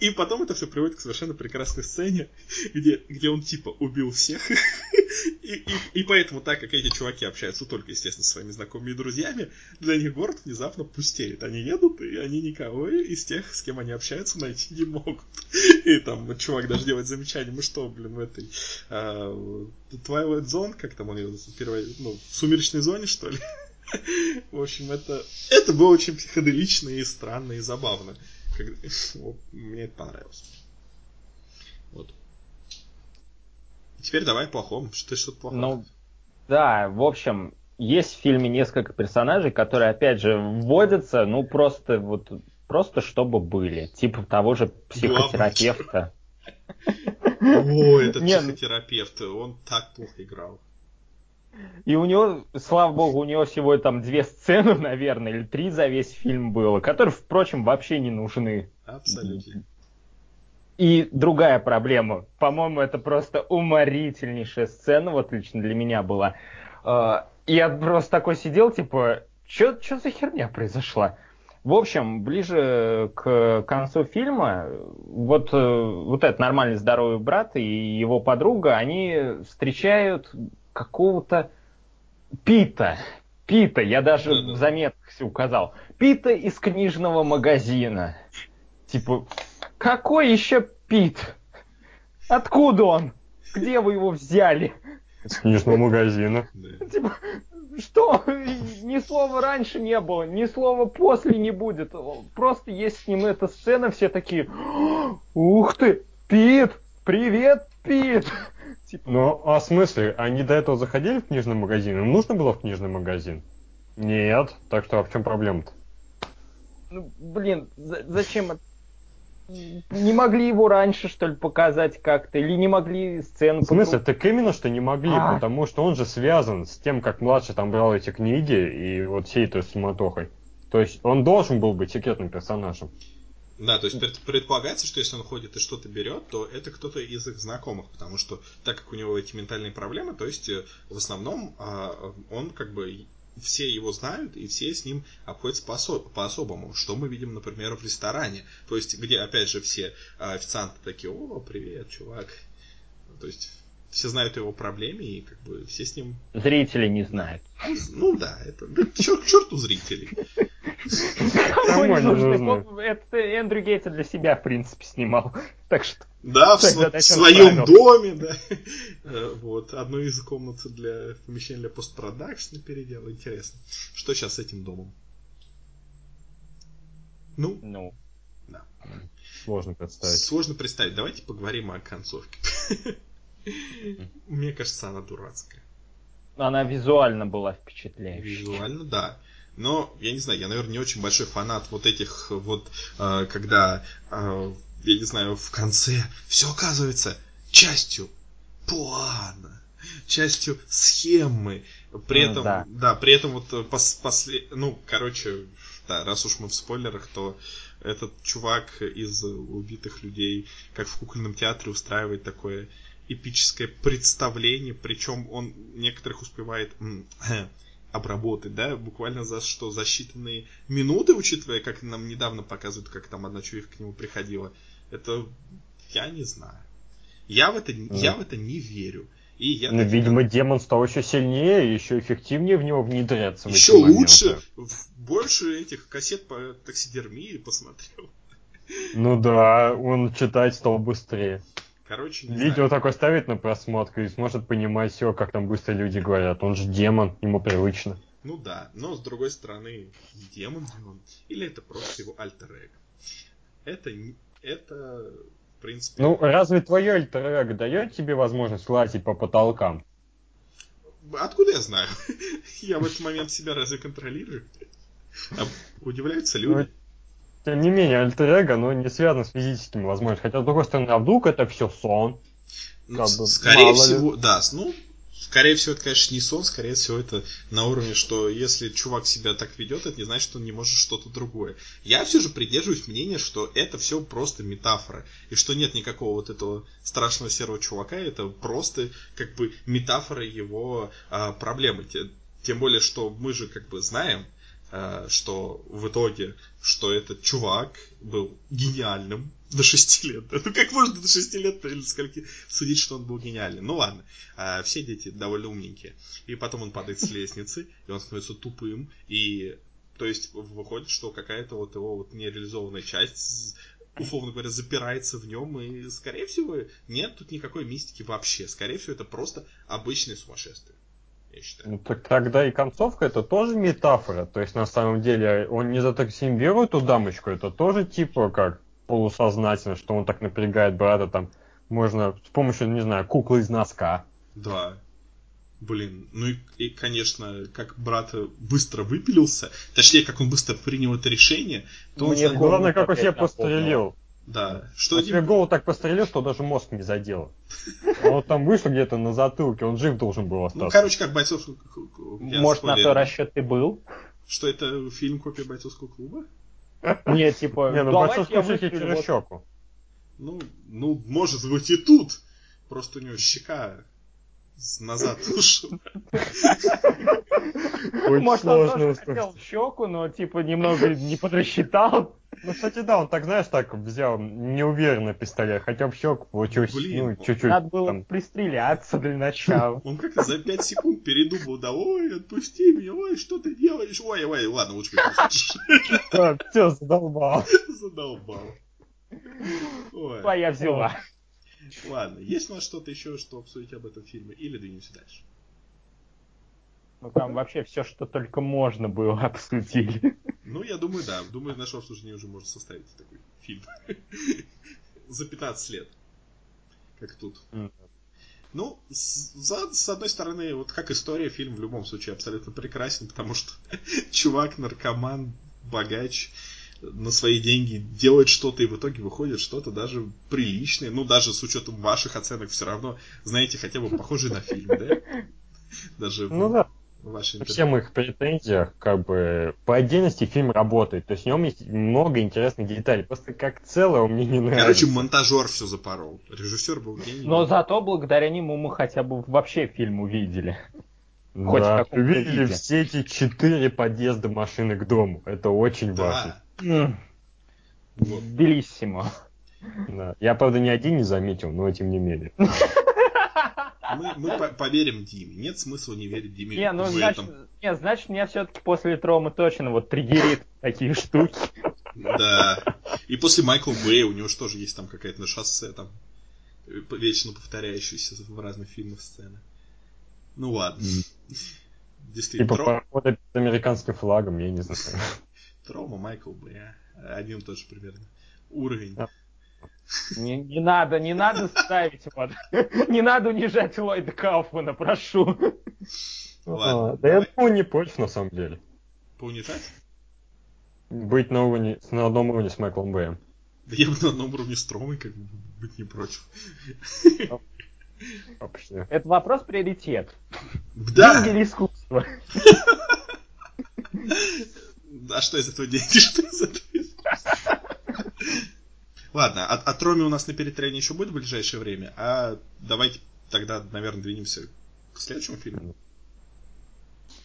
И потом это все приводит к совершенно прекрасной сцене, где, где он, типа, убил всех, и, и, поэтому, так как эти чуваки общаются только, естественно, со своими знакомыми и друзьями, для них город внезапно пустеет. Они едут, и они никого из тех, с кем они общаются, найти не могут. там чувак даже делает замечание, мы что, блин, в этой uh, Twilight Zone, как там он ее первая, ну, в сумеречной зоне, что ли? В общем, это, это было очень психоделично и странно и забавно. Как, вот, мне это понравилось. Вот. Теперь давай плохом. Что ты что-то плохое? Ну, да, в общем, есть в фильме несколько персонажей, которые, опять же, вводятся, ну, просто вот просто чтобы были. Типа того же психотерапевта. О, этот ну психотерапевт, он так плохо играл. И у него, слава богу, у него всего там две сцены, наверное, или три за весь фильм было, которые, впрочем, вообще не нужны. Абсолютно. И другая проблема, по-моему, это просто уморительнейшая сцена, вот лично для меня была. А, я просто такой сидел, типа, что за херня произошла? В общем, ближе к концу фильма вот, э, вот этот нормальный здоровый брат и его подруга, они встречают какого-то Пита. Пита, я даже в заметках указал. Пита из книжного магазина. Типа, какой еще Пит? Откуда он? Где вы его взяли? Из книжного магазина. Типа, что? Ни слова раньше не было, ни слова после не будет. Просто есть с ним эта сцена, все такие, ух ты, Пит, привет, Пит. Типа... Ну, а в смысле, они до этого заходили в книжный магазин? Им нужно было в книжный магазин? Нет, так что а в чем проблема-то? Ну, блин, зачем не могли его раньше, что ли, показать как-то? Или не могли сцену... В смысле? Так именно, что не могли, а? потому что он же связан с тем, как младший там брал эти книги и вот всей этой суматохой. То есть он должен был быть секретным персонажем. Да, то есть предполагается, что если он ходит и что-то берет, то это кто-то из их знакомых, потому что так как у него эти ментальные проблемы, то есть э, в основном а, он как бы все его знают, и все с ним обходятся по-особому. Что мы видим, например, в ресторане. То есть, где, опять же, все а, официанты такие, о, привет, чувак. То есть, все знают о его проблеме, и как бы все с ним... Зрители не знают. Ну да, это... Да, черт, к черту зрителей. Это Эндрю Гейтс для себя, в принципе, снимал. Так что... Да, в, в своем доме, да. Э, вот, одну из комнат для помещения для постпродакшна переделал. Интересно. Что сейчас с этим домом? Ну? Ну. Да. Сложно представить. Сложно представить. Давайте поговорим о концовке. Мне кажется, она дурацкая. Она визуально была впечатляющей. Визуально, да. Но, я не знаю, я, наверное, не очень большой фанат вот этих вот, э, когда, э, я не знаю, в конце все оказывается частью плана, частью схемы. При ну, этом, да. да, при этом вот э, пос, после, ну, короче, да, раз уж мы в спойлерах, то этот чувак из убитых людей, как в кукольном театре, устраивает такое эпическое представление, причем он некоторых успевает обработать, да, буквально за что, за считанные минуты, учитывая, как нам недавно показывают, как там одна чувиха к нему приходила. Это, я не знаю. Я в это, mm. я в это не верю. И я ну, видимо, как... демон стал еще сильнее, еще эффективнее в него внедряться. Еще лучше, больше этих кассет по таксидермии посмотрел. Ну да, он читать стал быстрее. Короче, не Видео знаю. такое ставить на просмотр и сможет понимать все, как там быстро люди говорят. Он же демон, ему привычно. Ну да, но с другой стороны, демон демон. Или это просто его альтер -эго. Это, это, в принципе... Ну, разве твое альтер -эго дает тебе возможность лазить по потолкам? Откуда я знаю? Я в этот момент себя разве контролирую? А удивляются люди. Тем не менее, альтер-эго, оно не связано с физическими возможностями. Хотя, с другой стороны, а вдруг это все сон? Ну, скорее всего, ли. да. Ну, скорее всего, это, конечно, не сон, скорее всего, это на уровне, что если чувак себя так ведет, это не значит, что он не может что-то другое. Я все же придерживаюсь мнения, что это все просто метафора, и что нет никакого вот этого страшного серого чувака, это просто как бы метафора его а, проблемы. Тем более, что мы же как бы знаем, что в итоге, что этот чувак был гениальным до 6 лет. Ну как можно до 6 лет или скольки судить, что он был гениальным? Ну ладно, э, все дети довольно умненькие. И потом он падает с лестницы, и он становится тупым, и то есть выходит, что какая-то вот его вот нереализованная часть условно говоря, запирается в нем, и, скорее всего, нет тут никакой мистики вообще. Скорее всего, это просто обычное сумасшествие я считаю. Ну так тогда и концовка это тоже метафора. То есть на самом деле он не затоксимирует эту дамочку, это тоже типа как полусознательно, что он так напрягает брата там. Можно с помощью, не знаю, куклы из носка. Да. Блин, ну и, и, конечно, как брат быстро выпилился, точнее, как он быстро принял это решение, то Мне он... Главное, как он себя пострелил. Да. Что а тебе голову так пострелил, что даже мозг не задел. А вот там вышло где-то на затылке, он жив должен был ну, остаться. Ну, короче, как бойцов... Может, на то расчет ты был? Что это фильм копия бойцовского клуба? Нет, типа... Не, ну бойцовский клуб через щеку. Ну, ну, может быть и тут. Просто у него щека назад ушел. Может, он тоже хотел щеку, но типа немного не подрасчитал. Ну, кстати, да, он так, знаешь, так взял неуверенно пистолет, хотя бы щеку получилось, Блин, ну, чуть-чуть. Надо было там... пристреляться для начала. Он как-то за 5 секунд передумал, да, ой, отпусти меня, ой, что ты делаешь, ой, ой, ладно, лучше Так, все, задолбал. Задолбал. Твоя взяла. Ладно, есть у нас что-то еще, что обсудить об этом фильме, или двинемся дальше? Ну там вообще все, что только можно было, обсудили. Ну, я думаю, да. Думаю, наше обсуждение уже может составить такой фильм. За 15 лет. Как тут. Ну, за, с одной стороны, вот как история, фильм в любом случае абсолютно прекрасен, потому что чувак, наркоман, богач, на свои деньги делает что-то, и в итоге выходит что-то даже приличное. Ну, даже с учетом ваших оценок, все равно, знаете, хотя бы похожий на фильм, да? Даже ну, да ваши Во всем их претензиях, как бы, по отдельности фильм работает. То есть в нем есть много интересных деталей. Просто как целое мне не нравится. Короче, монтажер все запорол. Режиссер был гений. Но зато благодаря нему мы хотя бы вообще фильм увидели. Хоть да, увидели виде. все эти четыре подъезда машины к дому. Это очень да. важно. Вот. Белиссимо. Да. Я, правда, ни один не заметил, но тем не менее. Мы, мы поверим Диме. Нет смысла не верить Диме не, ну, в значит, этом. Не, значит, меня все-таки после Трома точно вот триггерит такие штуки. Да. И после Майкла Бэя у него же тоже есть там какая-то на шоссе там вечно повторяющаяся в разных фильмах сцена. Ну ладно. Действительно. Типа Тром... под американским флагом, я не знаю. Трома, Майкл Бэй. Один тот же примерно уровень. Не, не надо, не надо ставить вот. Не надо унижать Ллойда Кауфмана, прошу. Ладно, а, да я думаю, не против, на самом деле. Поунижать? Быть на, уровне, на одном уровне с Майклом Бэем. Да я бы на одном уровне с Тромой как бы быть не против. Это вопрос приоритет. Да. Деньги или искусство? А что из этого деньги? Что из этого Ладно, от, от Роми у нас на перетряне еще будет в ближайшее время, а давайте тогда, наверное, двинемся к следующему фильму.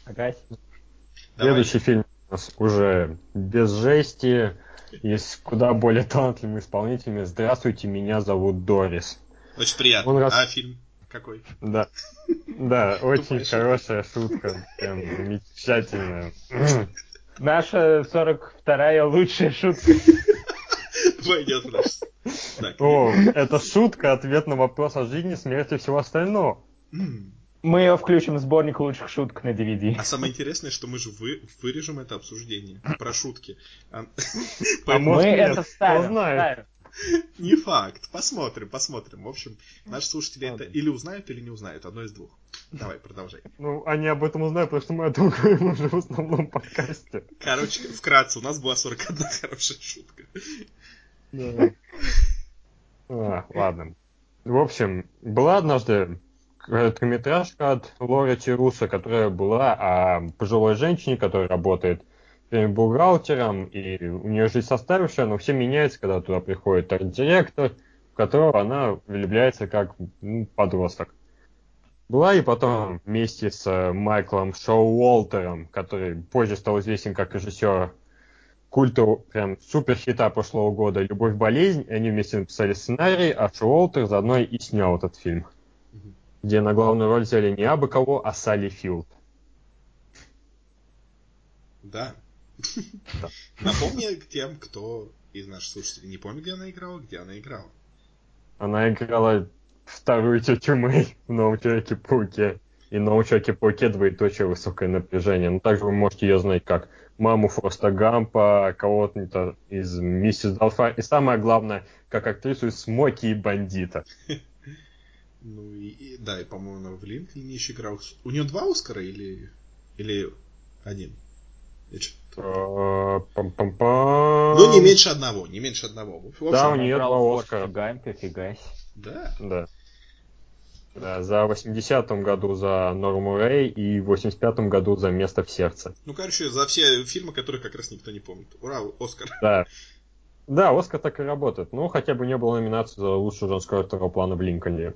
Ага. Следующий фильм у нас уже без жести и с куда более талантливыми исполнителями. Здравствуйте, меня зовут Дорис. Очень приятно. Он раз... А фильм какой? Да. Да, очень хорошая шутка. Прям замечательная. Наша 42-я лучшая шутка. Пойдет в наш. О, это шутка, ответ на вопрос о жизни, смерти и всего остального. Мы ее включим в сборник лучших шуток на DVD. А самое интересное, что мы же вы, вырежем это обсуждение про шутки. А, мы это вставим. Не факт. Посмотрим, посмотрим. В общем, наши слушатели это или узнают, или не узнают. Одно из двух. Давай, продолжай. Ну, они об этом узнают, потому что мы это говорим уже в основном подкасте. Короче, вкратце, у нас была 41 хорошая шутка. Да. А, ладно. В общем, была однажды короткометражка от Лоры Чируса, которая была о пожилой женщине, которая работает бухгалтером, и у нее жизнь составившая, но все меняется, когда туда приходит арт-директор, в которого она влюбляется как ну, подросток. Была и потом вместе с Майклом Шоу Уолтером, который позже стал известен как режиссер культа прям супер хита прошлого года «Любовь, болезнь». Они вместе написали сценарий, а Шоу Уолтер заодно и снял этот фильм, mm-hmm. где на главную роль взяли не абы кого, а Салли Филд. Да. Напомни тем, кто из наших слушателей не помнит, где она играла, где она играла. Она играла вторую тетю Мэй в новом Человеке-пауке. И в новом Человеке-пауке двоеточие высокое напряжение. Но также вы можете ее знать как маму Фроста Гампа, кого-то из Миссис Далфа. И самое главное, как актрису из Смоки и Бандита. Ну и, и да, и по-моему, в Линкольне еще играл. У нее два Оскара или, или один? А, ну, не меньше одного, не меньше одного. Да, у нее два Оскара. Гампе, фигась. Да? Да. Да, за 80-м году за Норму Рэй и в 85-м году за «Место в сердце». Ну, короче, за все фильмы, которые как раз никто не помнит. Ура, Оскар. Да. Да, Оскар так и работает. Ну, хотя бы не было номинации за лучшую женскую второго плана в Линкольне.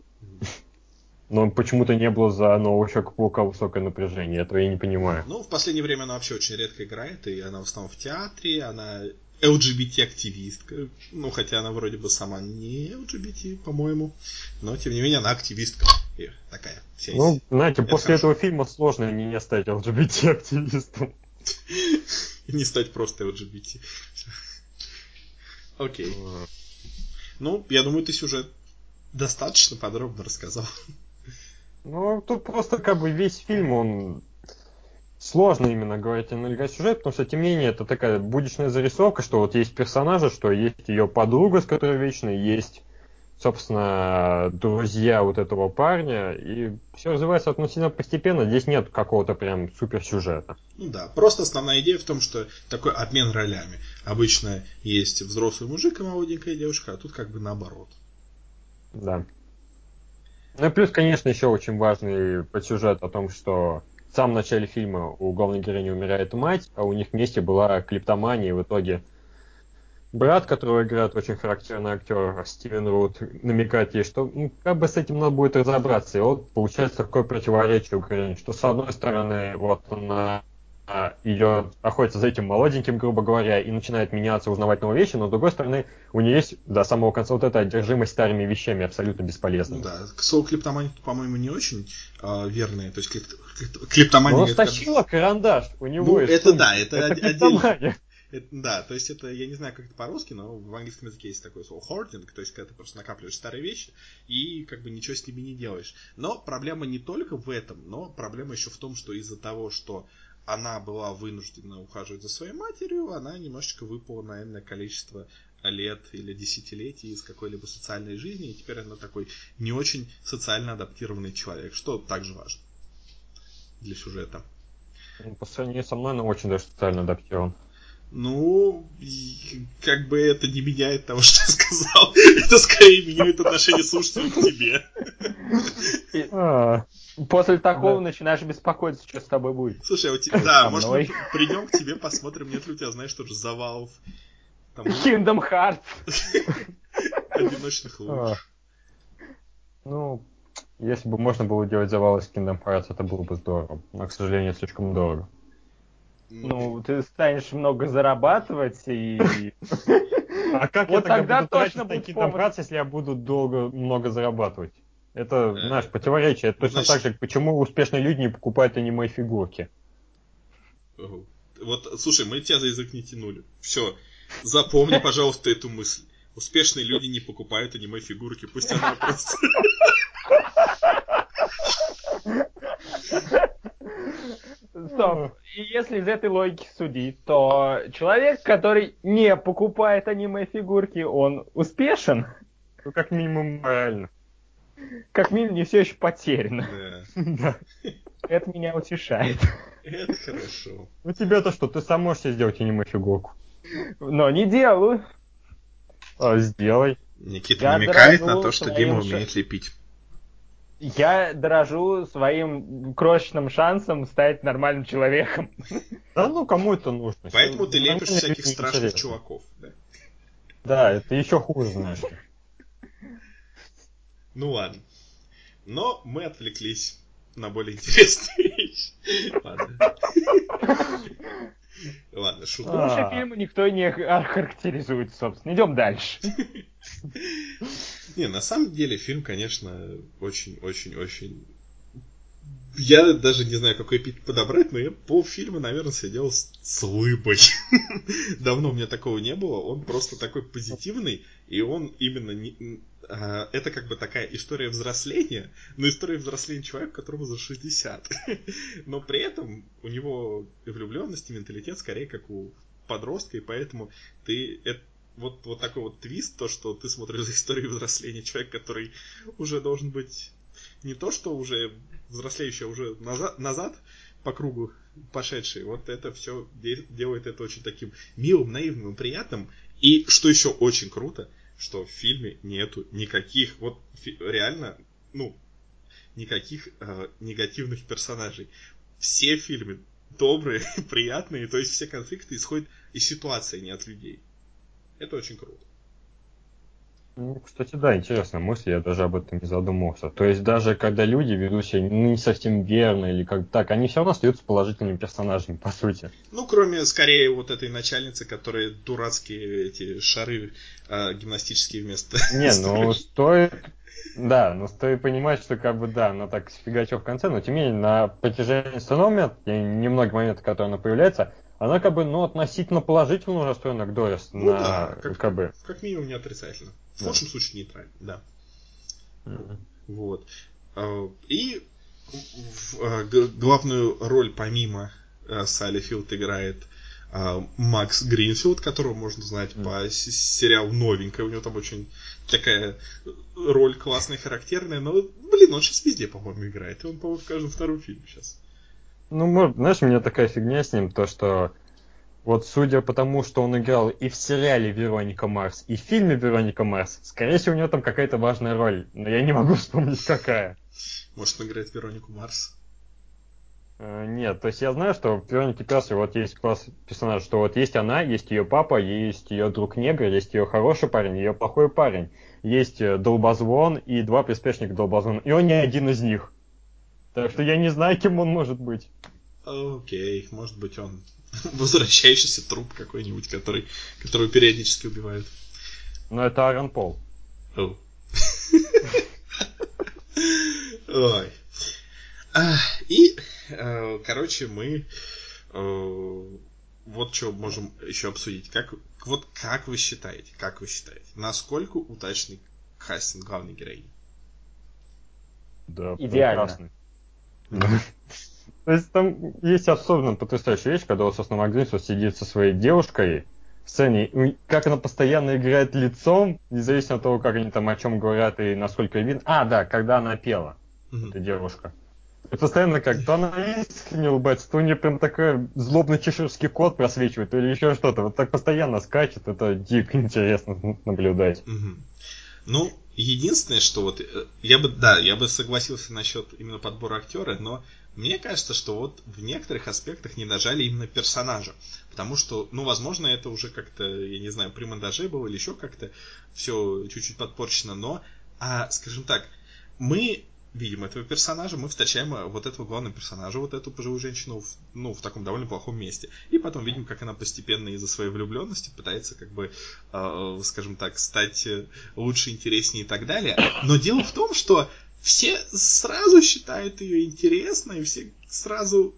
Но почему-то не было за нового Человека-паука высокое напряжение. Этого я не понимаю. Ну, в последнее время она вообще очень редко играет, и она в основном в театре, она LGBT-активистка. Ну, хотя она вроде бы сама не LGBT, по-моему. Но, тем не менее, она активистка. И такая. Ну, знаете, Это после хорошо. этого фильма сложно не, стать LGBT-активистом. Не стать просто LGBT. Окей. Ну, я думаю, ты сюжет достаточно подробно рассказал. Ну, тут просто как бы весь фильм, он сложно именно говорить о налегать сюжет, потому что, тем не менее, это такая будечная зарисовка, что вот есть персонажи, что есть ее подруга, с которой вечно есть, собственно, друзья вот этого парня, и все развивается относительно постепенно, здесь нет какого-то прям супер сюжета. Ну да, просто основная идея в том, что такой обмен ролями. Обычно есть взрослый мужик и молоденькая девушка, а тут как бы наоборот. Да. Ну и плюс, конечно, еще очень важный подсюжет о том, что в самом начале фильма у главной героини умирает мать, а у них вместе была клиптомания, и в итоге брат, которого играет очень характерный актер Стивен Рут, намекает ей, что ну, как бы с этим надо будет разобраться. И вот получается такое противоречие у что с одной стороны, вот она ее охотится за этим молоденьким, грубо говоря, и начинает меняться, узнавать новые вещи, но с другой стороны, у нее есть до самого конца вот эта одержимость старыми вещами, абсолютно бесполезными. Ну да, слово клептомания, по-моему, не очень э, верное, то есть клеп... клептомания... Но стащила как... карандаш, у него ну, это да, это, это отдельно. Это, да, то есть это, я не знаю, как это по-русски, но в английском языке есть такое слово hoarding, то есть когда ты просто накапливаешь старые вещи и как бы ничего с ними не делаешь. Но проблема не только в этом, но проблема еще в том, что из-за того, что она была вынуждена ухаживать за своей матерью, она немножечко выпала на энное количество лет или десятилетий из какой-либо социальной жизни, и теперь она такой не очень социально адаптированный человек, что также важно для сюжета. Ну, по сравнению со мной, она очень даже социально адаптирован. Ну, как бы это не меняет того, что я сказал. Это скорее меняет отношение слушателей к тебе. А. После такого да. начинаешь беспокоиться, что с тобой будет. Слушай, а у тебя, да, может мы придем к тебе, посмотрим, нет ли у тебя, знаешь, тоже завалов. Там... Kingdom Hearts. Одиночных луж. Ну, если бы можно было делать завалы с Kingdom Hearts, это было бы здорово. Но, к сожалению, слишком дорого. Ну, ты станешь много зарабатывать и... А как вот я тогда точно буду Kingdom Hearts, если я буду долго много зарабатывать? Это, э, знаешь, противоречие. Это точно Значит... так же, почему успешные люди не покупают аниме-фигурки. Вот, слушай, мы тебя за язык не тянули. Все, запомни, пожалуйста, эту мысль. Успешные люди не покупают аниме-фигурки, пусть она просто... Стоп. И если из этой логики судить, то человек, который не покупает аниме-фигурки, он успешен? Ну, как минимум, морально как минимум не все еще потеряно. Да. Это меня утешает. Это хорошо. У тебя-то что, ты сам можешь себе сделать аниме-фигурку? Но не делаю. А, сделай. Никита я намекает на то, что Дима умеет лепить. Я дорожу своим крошечным шансом стать нормальным человеком. Да ну кому это нужно? Поэтому ты лепишь всяких страшных чуваков, да? Да, это еще хуже, знаешь. Ну ладно. Но мы отвлеклись на более интересные вещи. Ладно. Ладно, шутка. Лучше фильмы никто не характеризует, собственно. Идем дальше. Не, на самом деле фильм, конечно, очень-очень-очень... Я даже не знаю, какой эпитет подобрать, но я по фильму, наверное, сидел с, с лыбой. Давно у меня такого не было. Он просто такой позитивный, и он именно не, а, это как бы такая история взросления, но история взросления человека, которому за 60. но при этом у него влюбленность и менталитет скорее как у подростка, и поэтому ты это, вот, вот такой вот твист, то, что ты смотришь за историю взросления человека, который уже должен быть не то, что уже взрослеющий, а уже назад, назад по кругу пошедший. Вот это все делает это очень таким милым, наивным приятным. И что еще очень круто, что в фильме нету никаких, вот реально, ну, никаких э, негативных персонажей. Все фильмы добрые, приятные, то есть все конфликты исходят из ситуации, а не от людей. Это очень круто. Ну, кстати, да, интересная мысль, я даже об этом не задумывался. То есть даже когда люди ведут себя не совсем верно или как так, они все равно остаются положительными персонажами, по сути. Ну, кроме, скорее, вот этой начальницы, которая дурацкие эти шары э, гимнастические вместо... Не, ну, стоит... Да, но стоит понимать, что как бы да, она так сфигачет в конце, но тем не менее на протяжении остального момента, немногие моменты, которые она появляется, она как бы, ну, относительно положительно настроена к Дорис. Ну на, да, как, как бы. Как минимум не отрицательно. В да. лучшем случае нейтрально, да. Mm-hmm. Вот. А, и а, главную роль помимо а, Салли Филд играет Макс Гринфилд, которого можно знать по сериалу «Новенькая». У него там очень такая роль классная, характерная, но, блин, он сейчас везде, по-моему, играет. И он, по-моему, в каждом втором фильме сейчас. Ну, может, знаешь, у меня такая фигня с ним, то что вот судя по тому, что он играл и в сериале Вероника Марс, и в фильме Вероника Марс, скорее всего, у него там какая-то важная роль, но я не могу вспомнить какая. Может, он играет Веронику Марс? Uh, нет, то есть я знаю, что в Веронике Марс вот есть класс персонаж, что вот есть она, есть ее папа, есть ее друг негр, есть ее хороший парень, ее плохой парень, есть э, долбозвон и два приспешника долбозвона, и он не один из них. Так что я не знаю, кем он может быть. Окей, okay. может быть он возвращающийся труп какой-нибудь, который, которого периодически убивают. Ну, это Аарон Пол. Ой. И, э, короче, мы э, вот что можем еще обсудить. Как, вот как вы считаете, как вы считаете, насколько удачный кастинг главной героини? Да, Идеально. Прекрасный. То есть там есть особенно потрясающая вещь, когда вот, собственно, Макдинсу сидит со своей девушкой в сцене, как она постоянно играет лицом, независимо от того, как они там о чем говорят и насколько видно. А, да, когда она пела, mm-hmm. эта девушка. И постоянно как то она искренне улыбается, то у нее прям такой злобный чеширский кот просвечивает или еще что-то. Вот так постоянно скачет, это дико интересно наблюдать. Mm-hmm. Ну, единственное, что вот э, я бы, да, я бы согласился насчет именно подбора актера, но мне кажется, что вот в некоторых аспектах не дожали именно персонажа. Потому что, ну, возможно, это уже как-то, я не знаю, при монтаже было или еще как-то все чуть-чуть подпорчено, но, а, скажем так, мы видим этого персонажа, мы встречаем э, вот этого главного персонажа, вот эту пожилую женщину, в, ну, в таком довольно плохом месте. И потом видим, как она постепенно из-за своей влюбленности пытается, как бы, э, скажем так, стать э, лучше, интереснее и так далее. Но дело в том, что все сразу считают ее интересной, все сразу,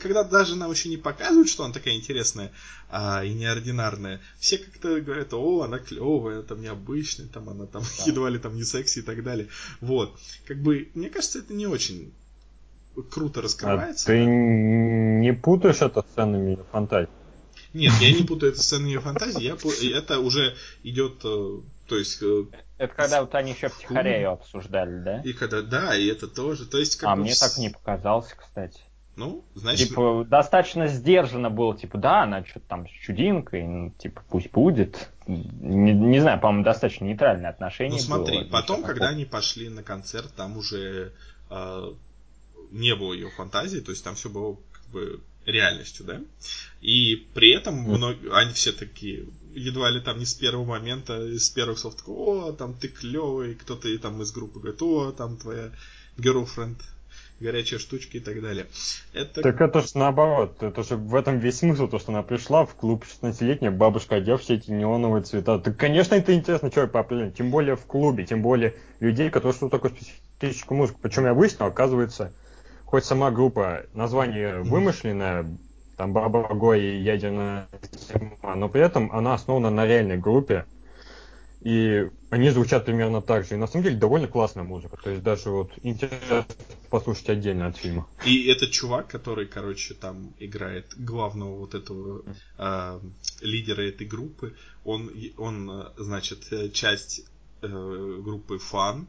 когда даже нам еще не показывают, что она такая интересная а, и неординарная, все как-то говорят, о, она клевая, там необычная, там она там да. едва ли там не секси и так далее. Вот. Как бы, мне кажется, это не очень круто раскрывается. А ты не путаешь это с ценами фантазии? Нет, я не путаю это с ценами фантазии, я, это уже идет э, то есть... Э, это когда вот они еще втихаря ее обсуждали, да? И когда, да, и это тоже. То есть, как а бы... мне так не показалось, кстати. Ну, значит... Типа, достаточно сдержанно было, типа, да, она что-то там с чудинкой, ну, типа, пусть будет. Не, не знаю, по-моему, достаточно нейтральное отношение Ну, смотри, было, потом, когда они пошли на концерт, там уже э, не было ее фантазии, то есть там все было бы реальностью, да? И при этом mm. мног... они все такие, едва ли там не с первого момента, с первых слов, о, там ты клевый, кто-то и там из группы говорит, о, там твоя girlfriend горячие штучки и так далее. Это... Так это же наоборот, это же в этом весь смысл, то, что она пришла в клуб 16-летняя, бабушка одев все эти неоновые цвета. Так, конечно, это интересно человек по определению, тем более в клубе, тем более людей, которые что такое специфическую музыку. Причем я выяснил, оказывается, хоть сама группа, название вымышленное, там Баба Гой и Ядерная зима, но при этом она основана на реальной группе, и они звучат примерно так же. И на самом деле довольно классная музыка. То есть даже вот интересно послушать отдельно от фильма. И этот чувак, который, короче, там играет главного вот этого э, лидера этой группы, он, он значит, часть э, группы Фан,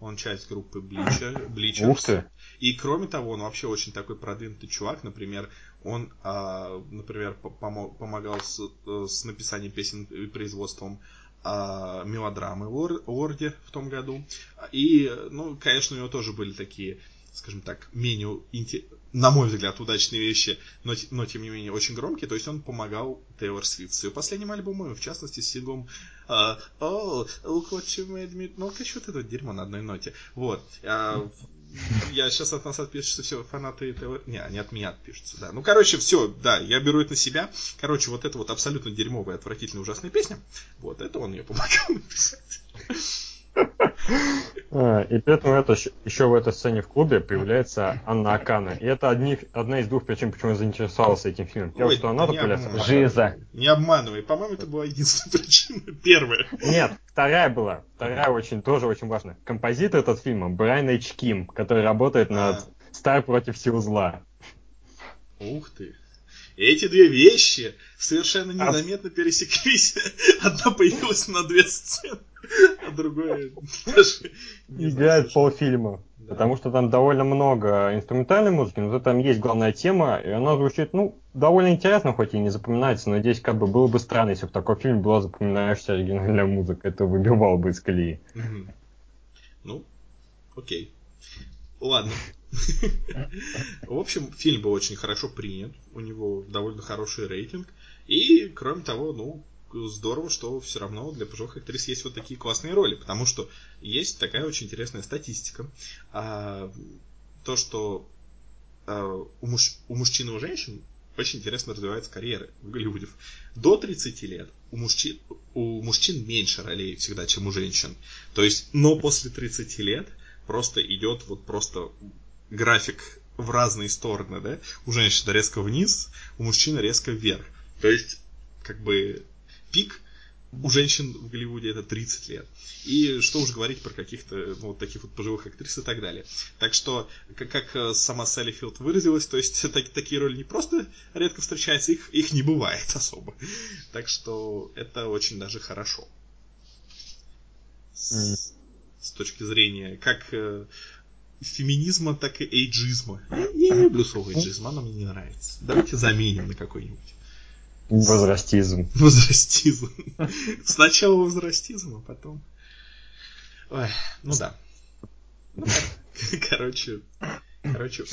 он часть группы Bleacher, Bleachers. Ух ты. И кроме того, он вообще очень такой продвинутый чувак. Например, он, а, например, помогал с, с написанием песен и производством а, мелодрамы Лорде в том году. И, ну, конечно, у него тоже были такие, скажем так, менее, на мой взгляд, удачные вещи, но, но тем не менее очень громкие. То есть он помогал Тейлор Свифт с ее последним альбомом, в частности, с сингом uh, Oh, look what you made me... Ну, короче, вот это дерьмо на одной ноте. Вот. Uh, я сейчас от нас отпишутся все фанаты этого. Не, они от меня отпишутся, да. Ну, короче, все, да, я беру это на себя. Короче, вот это вот абсолютно дерьмовая, отвратительная, ужасная песня. Вот, это он мне помогал написать. А, и при этом это, еще в этой сцене в клубе появляется Анна Акана. И это одни, одна из двух причин, почему я заинтересовался этим фильмом. Первое, что она появляется. Жиза. Не обманывай. По-моему, это была единственная причина. Первая. Нет, вторая была. Вторая очень, тоже очень важная. Композитор этот фильма Брайан Эйч Ким, который работает над а. Стар против сил зла. Ух ты. Эти две вещи совершенно а незаметно пересеклись. Одна появилась на две сцены, а другая даже Играет полфильма. Да. Потому что там довольно много инструментальной музыки, но там есть главная тема, и она звучит, ну, довольно интересно, хоть и не запоминается, но здесь как бы было бы странно, если в таком фильме была запоминающаяся оригинальная музыка. Это выбивало бы из колеи. Ну, окей. Ладно. В общем, фильм был очень хорошо принят, у него довольно хороший рейтинг, и, кроме того, ну, здорово, что все равно для пожилых актрис есть вот такие классные роли, потому что есть такая очень интересная статистика. А, то, что а, у, муж, у мужчин и у женщин очень интересно развивается карьера в Голливуде. До 30 лет у мужчин, у мужчин меньше ролей всегда, чем у женщин. То есть, но после 30 лет просто идет вот просто график в разные стороны, да? У женщины резко вниз, у мужчины резко вверх. То есть, как бы, пик у женщин в Голливуде это 30 лет. И что уж говорить про каких-то ну, вот таких вот пожилых актрис и так далее. Так что, как, как э, сама Салли Филд выразилась, то есть так, такие роли не просто редко встречаются, их, их не бывает особо. Так что это очень даже хорошо. С, с точки зрения как э, феминизма, так и эйджизма. Я, не люблю слово эйджизм, оно мне не нравится. Давайте заменим на какой-нибудь. Возрастизм. Возрастизм. Сначала возрастизм, а потом... Ой, ну да. Ну, короче, короче,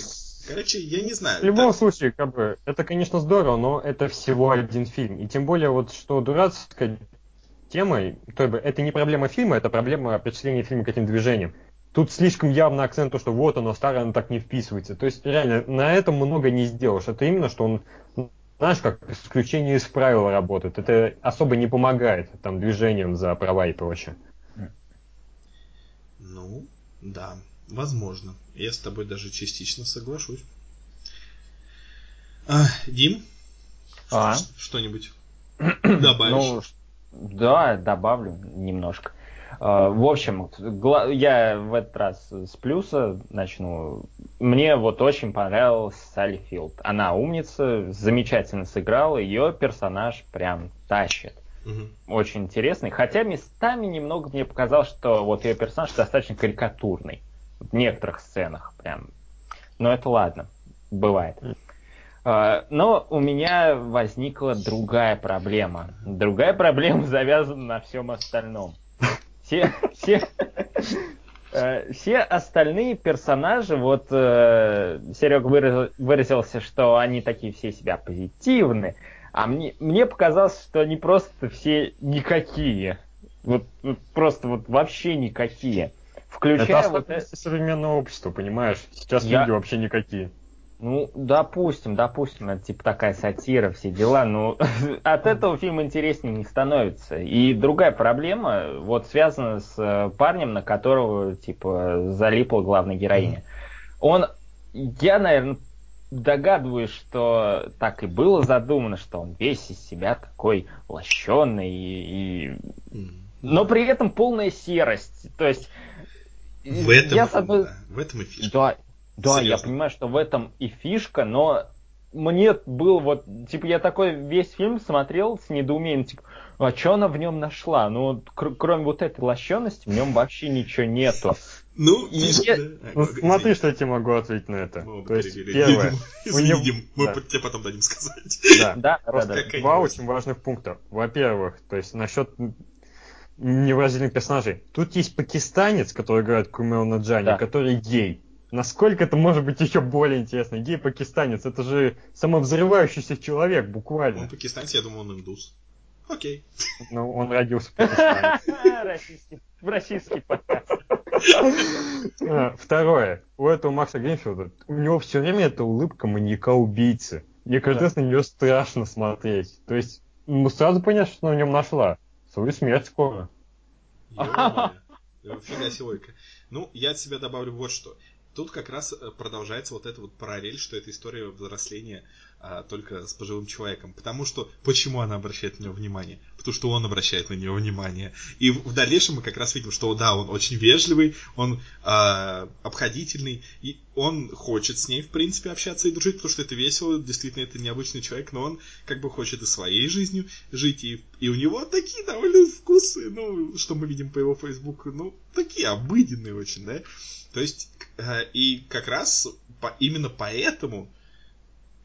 короче, я не знаю. В любом так... случае, как бы, это, конечно, здорово, но это всего один фильм. И тем более, вот что дурацкая тема, то бы это не проблема фильма, это проблема определения фильма к этим движениям. Тут слишком явно акцент, то, что вот оно старое, оно так не вписывается. То есть, реально, на этом много не сделаешь. Это именно, что он, знаешь, как исключение из правила работает. Это особо не помогает там движением за права и прочее. Ну, да, возможно. Я с тобой даже частично соглашусь. А, Дим? А? Что-нибудь добавишь? Ну, да, добавлю немножко. А, в общем, я в этот раз с плюса начну. Мне вот очень понравилась Салли Филд. Она умница, замечательно сыграла, ее персонаж прям тащит. Угу. Очень интересный. Хотя местами немного мне показалось, что вот ее персонаж достаточно карикатурный. В некоторых сценах прям. Но это ладно. бывает. А, но у меня возникла другая проблема. Другая проблема завязана на всем остальном. Все, все, э, все остальные персонажи, вот э, Серега выразил, выразился, что они такие все себя позитивные, а мне, мне показалось, что они просто все никакие. Вот, вот просто вот вообще никакие. Включая это вот это... современного общества, понимаешь? Сейчас Я... люди вообще никакие. Ну, допустим, допустим, это типа такая сатира, все дела, но от этого фильм интереснее не становится. И другая проблема, вот связана с э, парнем, на которого, типа, залипла главная героиня. Он, я, наверное, догадываюсь, что так и было задумано, что он весь из себя такой лощеный и... Но при этом полная серость. То есть... В этом, я, одной... да, в этом и фишка. Да, да, Серьезно? я понимаю, что в этом и фишка, но мне был вот, типа, я такой весь фильм смотрел с недоумением, типа, а что она в нем нашла? Ну, кр- кроме вот этой лощености, в нем вообще ничего нету. Ну, и я... ну смотри, что я тебе могу ответить на это. Мы То есть, первое, Извиним, мы да. тебе потом дадим сказать. Да, да, да, да. Два очень важных пункта. Во-первых, то есть насчет невыразительных персонажей. Тут есть пакистанец, который играет Кумел Наджани, да. который гей. Насколько это может быть еще более интересно? Гей-пакистанец, это же самовзрывающийся человек, буквально. Он пакистанец, я думал, он индус. Окей. Ну, он родился в Пакистане. Российский подкаст. А, второе. У этого Макса Гринфилда, у него все время эта улыбка маньяка-убийцы. Мне кажется, на нее страшно смотреть. То есть, ну, сразу понятно, что на нем нашла. Свою смерть скоро. Фига себе Ну, я от себя добавлю вот что. Тут как раз э, продолжается вот эта вот параллель, что это история взросления а, только с пожилым человеком. Потому что почему она обращает на него внимание? Потому что он обращает на нее внимание. И в, дальнейшем мы как раз видим, что да, он очень вежливый, он а, обходительный, и он хочет с ней, в принципе, общаться и дружить, потому что это весело, действительно, это необычный человек, но он как бы хочет и своей жизнью жить, и, и у него такие довольно вкусы, ну, что мы видим по его фейсбуку, ну, такие обыденные очень, да. То есть, э, и как раз по, именно поэтому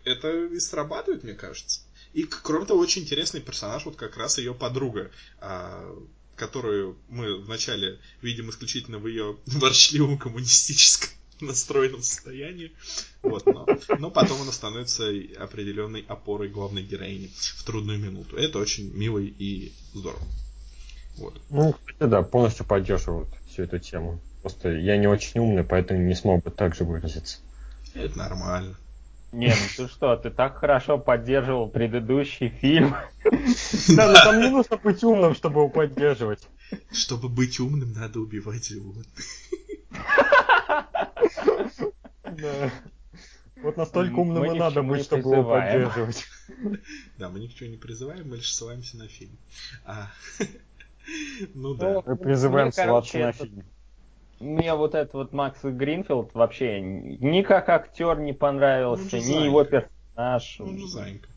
это и срабатывает, мне кажется. И, кроме того, очень интересный персонаж, вот как раз ее подруга, а, которую мы вначале видим исключительно в ее ворчливом коммунистическом настроенном состоянии. Вот, но, но потом она становится определенной опорой главной героини в трудную минуту. Это очень мило и здорово. Вот. Ну, кстати, да, полностью поддерживают всю эту тему. Просто я не очень умный, поэтому не смог бы так же выразиться. Это нормально. Не, ну ты что, ты так хорошо поддерживал предыдущий фильм. Да, но там не нужно быть умным, чтобы его поддерживать. Чтобы быть умным, надо убивать животных. Вот настолько умным и надо быть, чтобы его поддерживать. Да, мы ни к чему не призываем, мы лишь ссылаемся на фильм. А, ну да. Мы призываем ссылаться на фильм мне вот этот вот Макс Гринфилд вообще ни как актер не понравился, ни зайка. его персонаж. Он же зайка.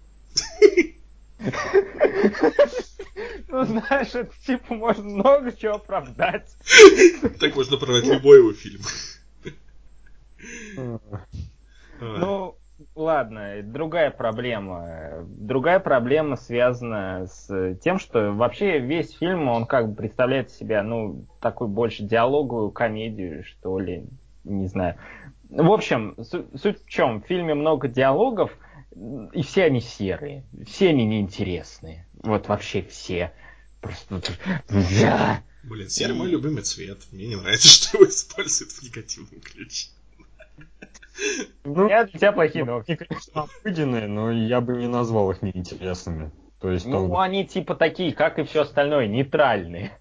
Ну, знаешь, это типа можно много чего оправдать. Так можно оправдать любой его фильм. Ну, ладно, другая проблема. Другая проблема связана с тем, что вообще весь фильм, он как бы представляет себя, ну, такую больше диалоговую комедию, что ли, не знаю. В общем, суть в чем? В фильме много диалогов, и все они серые, все они неинтересные. Вот вообще все. Просто... Блин, серый мой любимый цвет. Мне не нравится, что его используют в негативном ключе. Ну, я для тебя плохие новости. Они, конечно, обыденные, но я бы не назвал их неинтересными. То есть, ну, там... они типа такие, как и все остальное, нейтральные.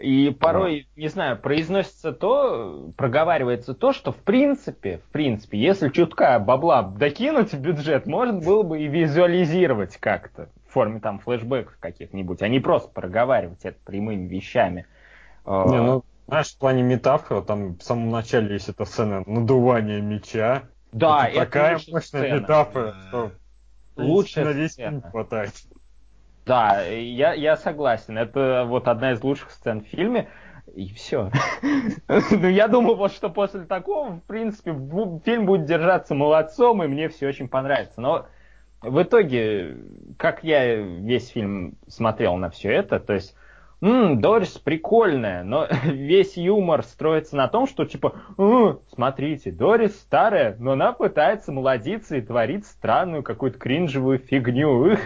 И порой, а. не знаю, произносится то, проговаривается то, что в принципе, в принципе, если чутка бабла докинуть в бюджет, можно было бы и визуализировать как-то в форме там флешбеков каких-нибудь, а не просто проговаривать это прямыми вещами. Не, ну, знаешь, в плане метафоры, там в самом начале есть эта сцена надувания меча. Да, это, это такая мощная сцена. метафора, что лучше на весь фильм хватает. Да, я, я согласен. Это вот одна из лучших сцен в фильме. И все. Ну, я думаю, вот что после такого, в принципе, фильм будет держаться молодцом, и мне все очень понравится. Но в итоге, как я весь фильм смотрел на все это, то есть Ммм, Дорис прикольная, но весь юмор строится на том, что типа, смотрите, Дорис старая, но она пытается молодиться и творит странную какую-то кринжевую фигню.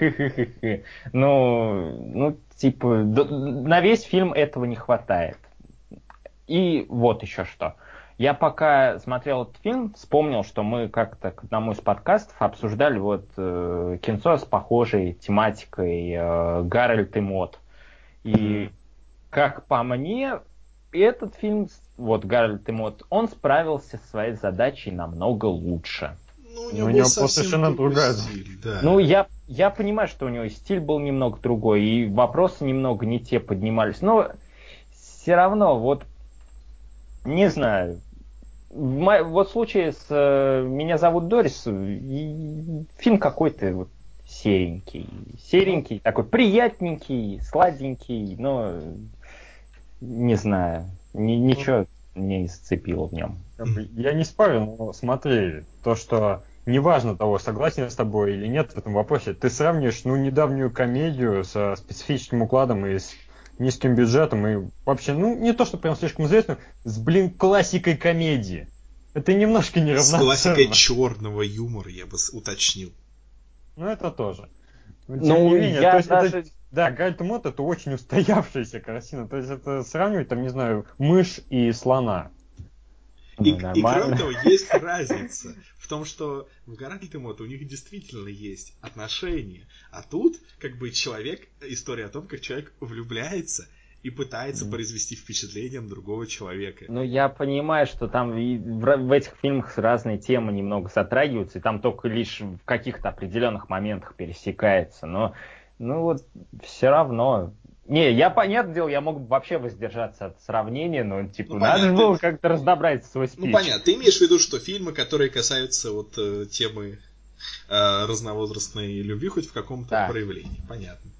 Ну, ну, типа, на весь фильм этого не хватает. И вот еще что. Я пока смотрел этот фильм, вспомнил, что мы как-то к одному из подкастов обсуждали вот э, кинцо с похожей тематикой э, Гарольд и Мод. И как по мне, этот фильм, вот Гарольд и Мод, он справился со своей задачей намного лучше. Ну, у него, у него совершенно другая стиль, да. Ну, я, я понимаю, что у него стиль был немного другой, и вопросы немного не те поднимались, но все равно, вот, не знаю, в, вот в случае с э, «Меня зовут Дорис» фильм какой-то вот серенький. Серенький, такой приятненький, сладенький, но не знаю, ни, ничего не зацепило в нем. Я не спорю, но смотри, то, что неважно того, согласен я с тобой или нет в этом вопросе, ты сравниваешь, ну, недавнюю комедию со специфическим укладом и с низким бюджетом, и вообще, ну, не то, что прям слишком известным, с, блин, классикой комедии. Это немножко неравноценно. С классикой черного юмора, я бы уточнил. Ну, это тоже. Но тем ну, не менее, я то есть даже... это, да, Гарольд Мод это очень устоявшаяся картина. То есть это сравнивать, там, не знаю, мышь и слона. И, ну, и кроме того, есть разница в том, что в Гарольд Мод у них действительно есть отношения. А тут, как бы, человек, история о том, как человек влюбляется – и пытается мм. произвести впечатление на другого человека. Ну, я понимаю, что там в, в этих фильмах разные темы немного затрагиваются, и там только лишь в каких-то определенных моментах пересекается, но ну вот все равно. Не, я, понятное дело, я мог вообще воздержаться от сравнения, но, типа, ну, надо же было как-то разобрать свой спич. Ну, понятно. Ты имеешь в виду, что фильмы, которые касаются вот э, темы э, разновозрастной любви хоть в каком-то да. проявлении. Понятно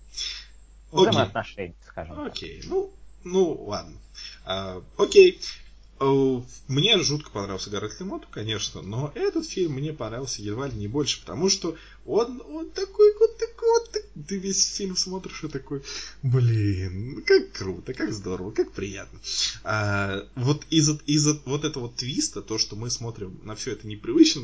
взаимоотношений, скажем Окей, ну, ну ладно. А, окей. Э, мне жутко понравился Гарольд Лемоту, конечно, но этот фильм мне понравился едва ли не больше, потому что он, он такой вот такой вот, ты весь фильм смотришь и такой, блин, как круто, как здорово, как приятно. А, вот из-за из вот этого твиста, то, что мы смотрим на все это непривычно,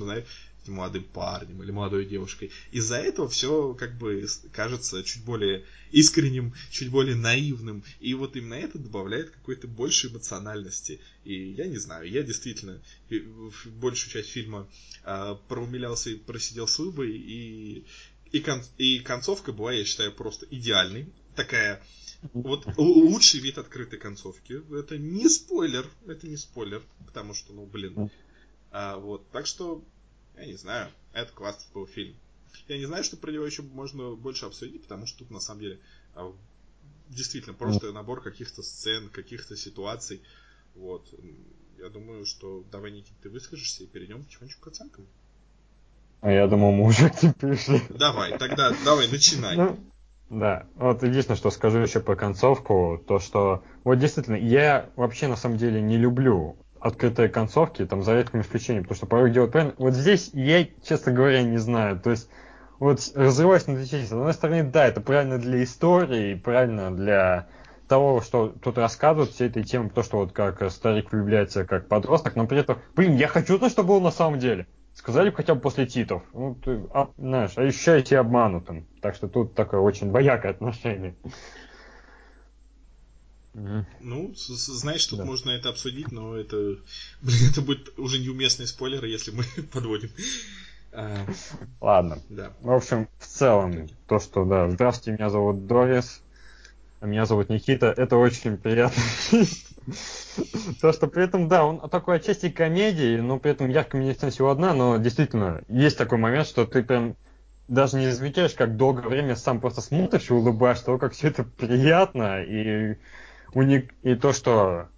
молодым парнем или молодой девушкой. Из-за этого все как бы кажется чуть более искренним, чуть более наивным. И вот именно это добавляет какой-то большей эмоциональности. И я не знаю, я действительно большую часть фильма э, проумилялся и просидел с выбой. И, и, кон, и концовка была, я считаю, просто идеальной. Такая вот лучший вид открытой концовки. Это не спойлер, это не спойлер, потому что, ну, блин. А, вот, так что я не знаю, это классный был фильм. Я не знаю, что про него еще можно больше обсудить, потому что тут на самом деле а, действительно просто набор каких-то сцен, каких-то ситуаций. Вот. Я думаю, что давай, Никит, ты выскажешься и перейдем потихонечку к оценкам. А я думал, мы уже к ним перешли. Давай, тогда давай, начинай. Ну, да, вот единственное, что скажу еще по концовку, то что вот действительно, я вообще на самом деле не люблю открытые концовки, там, за редким исключением, потому что порой делают правильно. Вот здесь я, честно говоря, не знаю. То есть, вот разрываясь на две части, с одной стороны, да, это правильно для истории, правильно для того, что тут рассказывают все этой темы, то, что вот как старик влюбляется как подросток, но при этом, блин, я хочу то, что было на самом деле. Сказали хотя бы после титов. Ну, ты, а, знаешь, ощущаю себя обманутым. Так что тут такое очень двоякое отношение. Ну, знаешь, тут да. можно это обсудить, но это, блин, это будет уже неуместные спойлеры, если мы подводим. А, Ладно. Да. В общем, в целом, то, что, да, здравствуйте, меня зовут Дорис, а меня зовут Никита, это очень приятно. То, что при этом, да, он такой отчасти комедии, но при этом яркая медицина всего одна, но действительно, есть такой момент, что ты прям даже не замечаешь, как долгое время сам просто смотришь и улыбаешься, того, как все это приятно, и уник... и то, что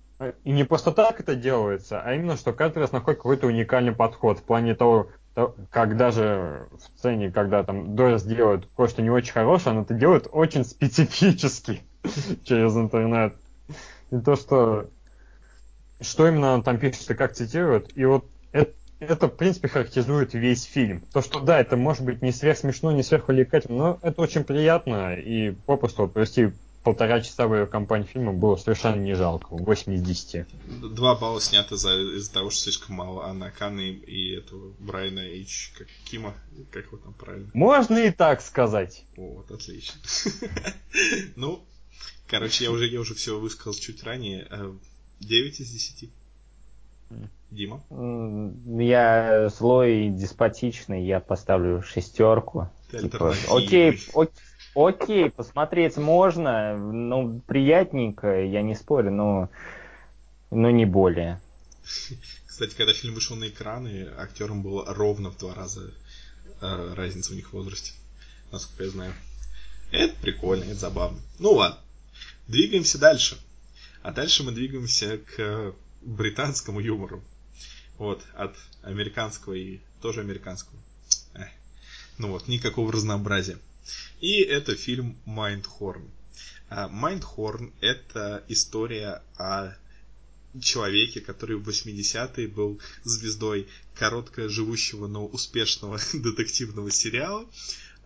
и не просто так это делается, а именно, что каждый раз находит какой-то уникальный подход в плане того, как даже в сцене, когда там Дорис делает кое-что не очень хорошее, она это делает очень специфически через интернет. И то, что что именно он там пишет и как цитирует, и вот это, это, в принципе, характеризует весь фильм. То, что да, это может быть не сверх смешно, не сверх увлекательно, но это очень приятно, и попросту вот, провести полтора часовой компании фильма было совершенно не жалко. 8 из 10. Два балла снято за, из-за того, что слишком мало Анна Каны и этого Брайана Эйч, как Кима, как его там правильно? Можно и так сказать. Вот, отлично. Ну, короче, я уже, я уже все высказал чуть ранее. 9 из 10. Дима? Я злой и деспотичный, я поставлю шестерку. Типа, окей, окей, окей, посмотреть можно, ну, приятненько, я не спорю, но, но не более. Кстати, когда фильм вышел на экраны, актерам было ровно в два раза э, разница у них в возрасте, насколько я знаю. Это прикольно, это забавно. Ну ладно, двигаемся дальше. А дальше мы двигаемся к британскому юмору. Вот, от американского и тоже американского. Эх. Ну вот, никакого разнообразия. И это фильм Майндхорн. Майндхорн – это история о человеке, который в 80-е был звездой коротко живущего, но успешного детективного сериала.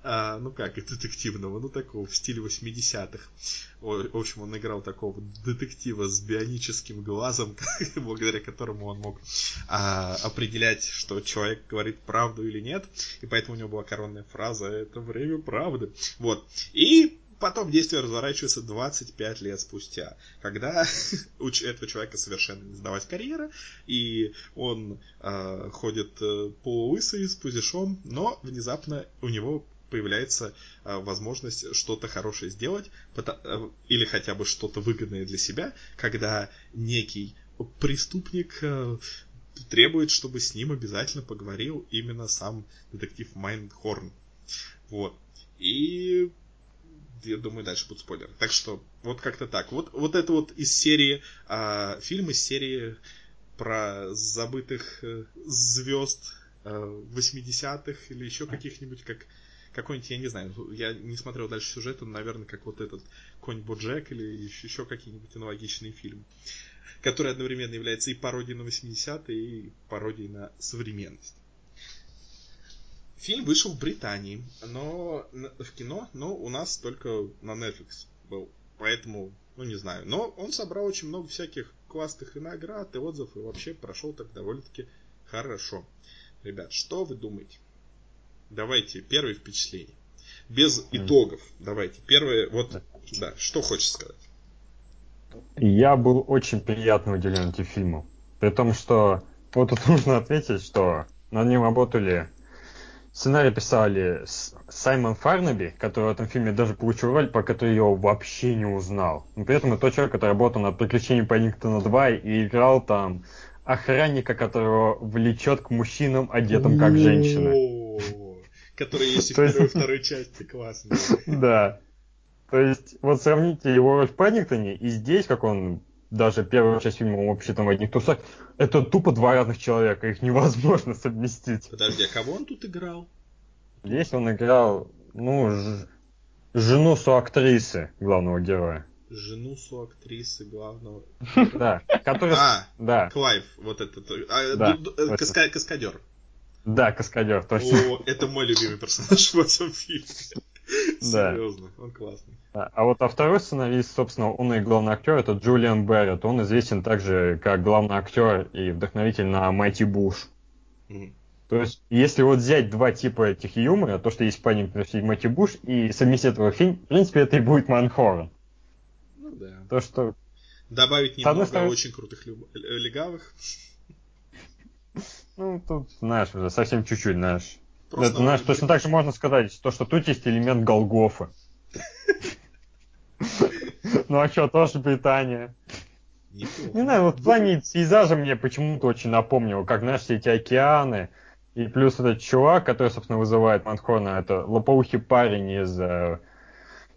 А, ну как, детективного, ну такого, в стиле 80-х. В общем, он играл такого детектива с бионическим глазом, благодаря которому он мог а, определять, что человек говорит правду или нет. И поэтому у него была коронная фраза «Это время правды». Вот. И потом действие разворачивается 25 лет спустя, когда у этого человека совершенно не сдавать карьера, и он э, ходит э, полулысый, с пузишом, но внезапно у него появляется э, возможность что-то хорошее сделать, э, или хотя бы что-то выгодное для себя, когда некий преступник э, требует, чтобы с ним обязательно поговорил именно сам детектив Майндхорн. Вот. И я думаю, дальше будут спойлеры. Так что, вот как-то так. Вот, вот это вот из серии, э, фильм из серии про забытых э, звезд э, 80-х или еще каких-нибудь, как какой-нибудь, я не знаю, я не смотрел дальше сюжета, но, наверное, как вот этот Конь Боджек или еще какие-нибудь аналогичные фильмы, который одновременно является и пародией на 80-е, и пародией на современность. Фильм вышел в Британии, но в кино, но у нас только на Netflix был. Поэтому, ну не знаю. Но он собрал очень много всяких классных и наград, и отзывов, и вообще прошел так довольно-таки хорошо. Ребят, что вы думаете? Давайте, первые впечатления. Без итогов. Давайте. Первое, вот, да, что хочешь сказать? Я был очень приятно удивлен этим фильмом. При том, что вот тут нужно ответить, что над ним работали Сценарий писали Саймон Фарнаби, который в этом фильме даже получил роль, по которой я его вообще не узнал. Но при этом это тот человек, который работал над «Приключениями Паддингтона 2» и играл там охранника, которого влечет к мужчинам, одетым как женщина которые есть и в первой и второй части, классно. Да. То есть, вот сравните его роль в Паддингтоне и здесь, как он даже первую часть фильма вообще там в одних трусах, это тупо два разных человека, их невозможно совместить. Подожди, а кого он тут играл? Здесь он играл, ну, ж... жену соактрисы главного героя. Жену соактрисы главного... Да, который... А, да. Клайв, вот этот... А, да, э, каскадер. Да, каскадер, точно. О, это мой любимый персонаж в этом фильме. Да. Серьезно, он классный. А, а вот а второй сценарист, собственно, он и главный актер, это Джулиан Берретт. Он известен также как главный актер и вдохновитель на Майти Буш. Mm. То есть, если вот взять два типа этих юмора, то, что есть Панин плюс и Майти Буш, и совместить этого фильм, в принципе, это и будет Манхорн. Ну да. То, что... Добавить немного стороны... очень крутых люб... легавых. Ну, тут, знаешь, уже совсем чуть-чуть, знаешь. Просто Это, знаешь, точно так же можно сказать, то, что тут есть элемент Голгофа. Ну а что, тоже Британия. Не знаю, вот в плане пейзажа мне почему-то очень напомнило, как, знаешь, все эти океаны, и плюс этот чувак, который, собственно, вызывает Манхорна, это лопоухий парень из э,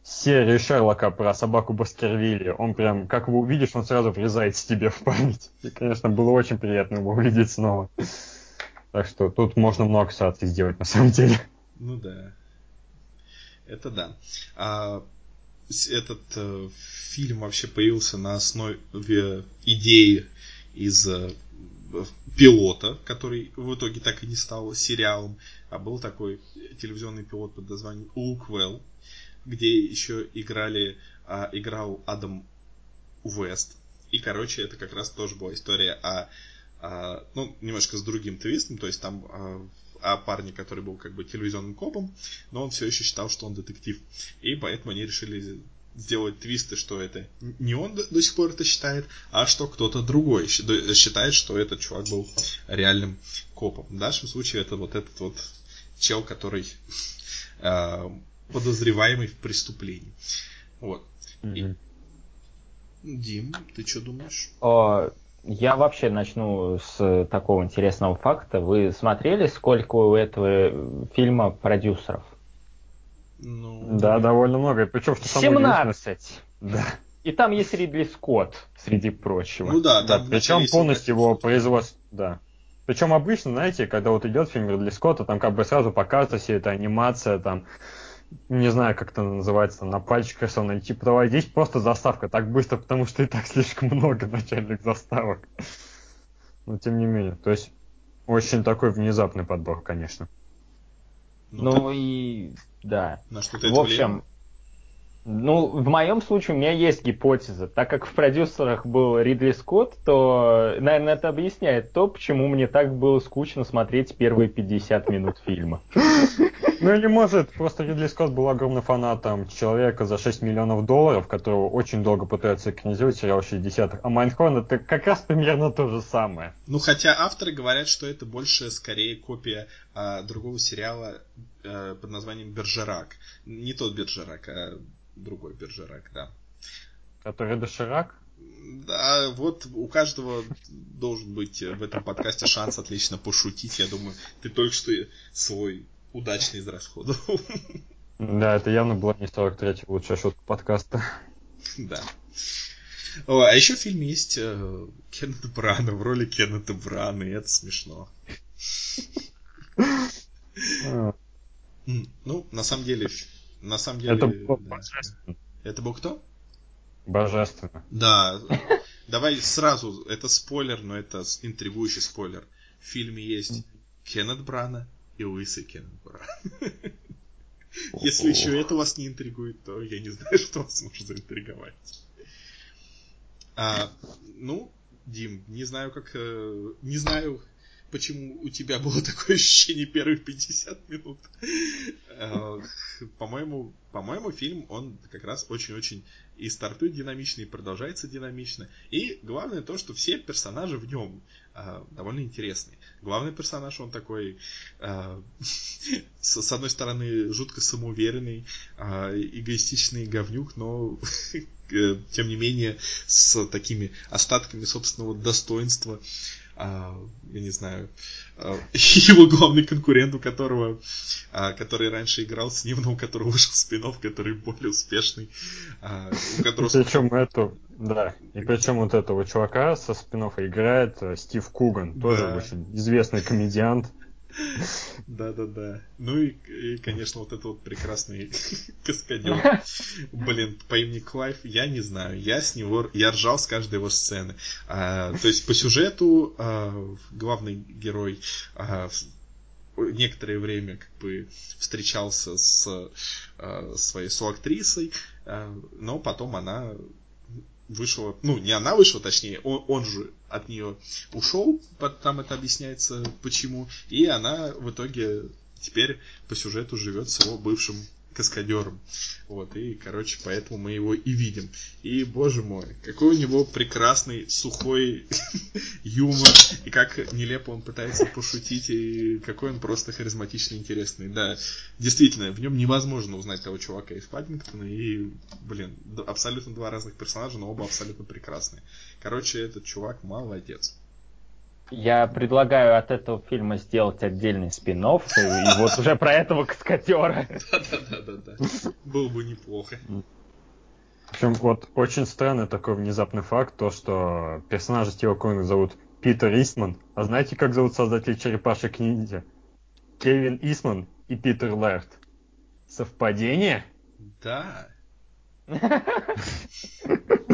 серии Шерлока про собаку Баскервилли. Он прям, как его увидишь, он сразу врезается тебе в память. И, конечно, было очень приятно его увидеть снова. Так что тут можно много ситуаций сделать на самом деле. Ну да. Это да. А, этот э, фильм вообще появился на основе идеи из э, пилота, который в итоге так и не стал сериалом, а был такой телевизионный пилот под названием Луквелл, где еще играли, а, играл Адам Уэст. И, короче, это как раз тоже была история о, о ну, немножко с другим твистом, то есть там о, о парне, который был как бы телевизионным копом, но он все еще считал, что он детектив. И поэтому они решили сделать твисты, что это не он до, до сих пор это считает, а что кто-то другой считает, что этот чувак был реальным копом. В нашем случае это вот этот вот чел, который э, подозреваемый в преступлении. Вот. Mm-hmm. И... Дим, ты что думаешь? О, я вообще начну с такого интересного факта. Вы смотрели, сколько у этого фильма продюсеров? Ну... Да, довольно много. Причем, что 17! Да. И там есть Ридли Скотт, среди прочего. Ну да, да. Причем полностью его производство. Да. Причем обычно, знаете, когда вот идет фильм Ридли Скотта, там как бы сразу показывается вся эта анимация, там, не знаю, как это называется, на пальчиках рисовано, типа, давай, здесь просто заставка, так быстро, потому что и так слишком много начальных заставок. Но тем не менее, то есть, очень такой внезапный подбор, конечно. Ну, ну и да. На что ты В общем, ну, в моем случае у меня есть гипотеза. Так как в продюсерах был Ридли Скотт, то, наверное, это объясняет то, почему мне так было скучно смотреть первые 50 минут фильма. Ну или может, просто Ридли Скотт был огромным фанатом человека за 6 миллионов долларов, которого очень долго пытаются экранизировать сериал 60-х. А Майнхорн это как раз примерно то же самое. Ну хотя авторы говорят, что это больше скорее копия а, другого сериала а, под названием Бержерак. Не тот Бержерак, а другой Бержерак, да. Который Доширак? Да, вот у каждого должен быть в этом подкасте шанс отлично пошутить. Я думаю, ты только что свой удачно израсходовал. Да, это явно была не 43-я лучшая шутка подкаста. Да. О, а еще в фильме есть э, Кеннет Брана в роли Кеннета Брана, и это смешно. А. Ну, на самом деле, на самом деле... Это был божественно. Это был кто? Божественно. Да. Давай сразу, это спойлер, но это интригующий спойлер. В фильме есть Кеннет Брана и лысый Брана. Если еще это вас не интригует, то я не знаю, что вас может заинтриговать. А, ну, Дим, не знаю, как... Э, не знаю, почему у тебя было такое ощущение первых 50 минут. Э, по-моему, по-моему, фильм, он как раз очень-очень и стартует динамично, и продолжается динамично. И главное то, что все персонажи в нем довольно интересные. Главный персонаж, он такой, э, с, одной стороны, жутко самоуверенный, эгоистичный говнюк, но тем не менее с такими остатками собственного достоинства а, я не знаю, а, его главный конкурент, у которого, а, который раньше играл с ним, но у которого вышел спин который более успешный. А, у которого... Причем эту, да, и причем вот этого чувака со спин играет э, Стив Куган, тоже да. очень известный комедиант. Да-да-да. Ну и, и, конечно, вот этот вот прекрасный каскадер. Блин, по имени Клайв, я не знаю. Я с него, я ржал с каждой его сцены. А, то есть по сюжету а, главный герой а, некоторое время как бы встречался с а, своей соактрисой, а, но потом она вышла, ну, не она вышла, точнее, он, он же от нее ушел, там это объясняется почему, и она в итоге теперь по сюжету живет с его бывшим каскадером. Вот, и, короче, поэтому мы его и видим. И, боже мой, какой у него прекрасный, сухой юмор, и как нелепо он пытается пошутить, и какой он просто харизматичный, интересный. Да, действительно, в нем невозможно узнать того чувака из Паддингтона, и, блин, абсолютно два разных персонажа, но оба абсолютно прекрасные. Короче, этот чувак молодец. Я предлагаю от этого фильма сделать отдельный спин и вот уже про этого каскадера. Да-да-да-да. Было бы неплохо. В общем, вот очень странный такой внезапный факт, то, что персонажа Стива Конга зовут Питер Исман. А знаете, как зовут создателей черепашек ниндзя? Кевин Исман и Питер Лерт. Совпадение? Да.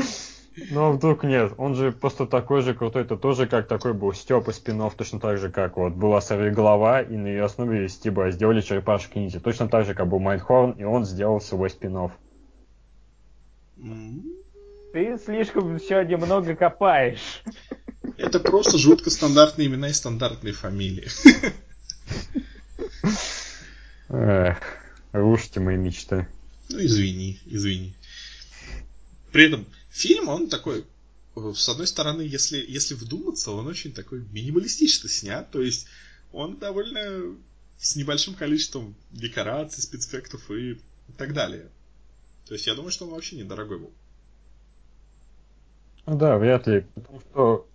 Ну, а вдруг нет. Он же просто такой же крутой. Это тоже как такой был Степ и спинов, точно так же, как вот была голова и на ее основе Стиба сделали черепашки ниндзя. Точно так же, как был Майнхорн, и он сделал свой спинов. Ты слишком сегодня много копаешь. Это просто жутко стандартные имена и стандартные фамилии. Эх, рушите мои мечты. Ну, извини, извини. При этом фильм, он такой, с одной стороны, если, если вдуматься, он очень такой минималистично снят, то есть он довольно с небольшим количеством декораций, спецэффектов и так далее. То есть я думаю, что он вообще недорогой был. Да, вряд ли. Потому что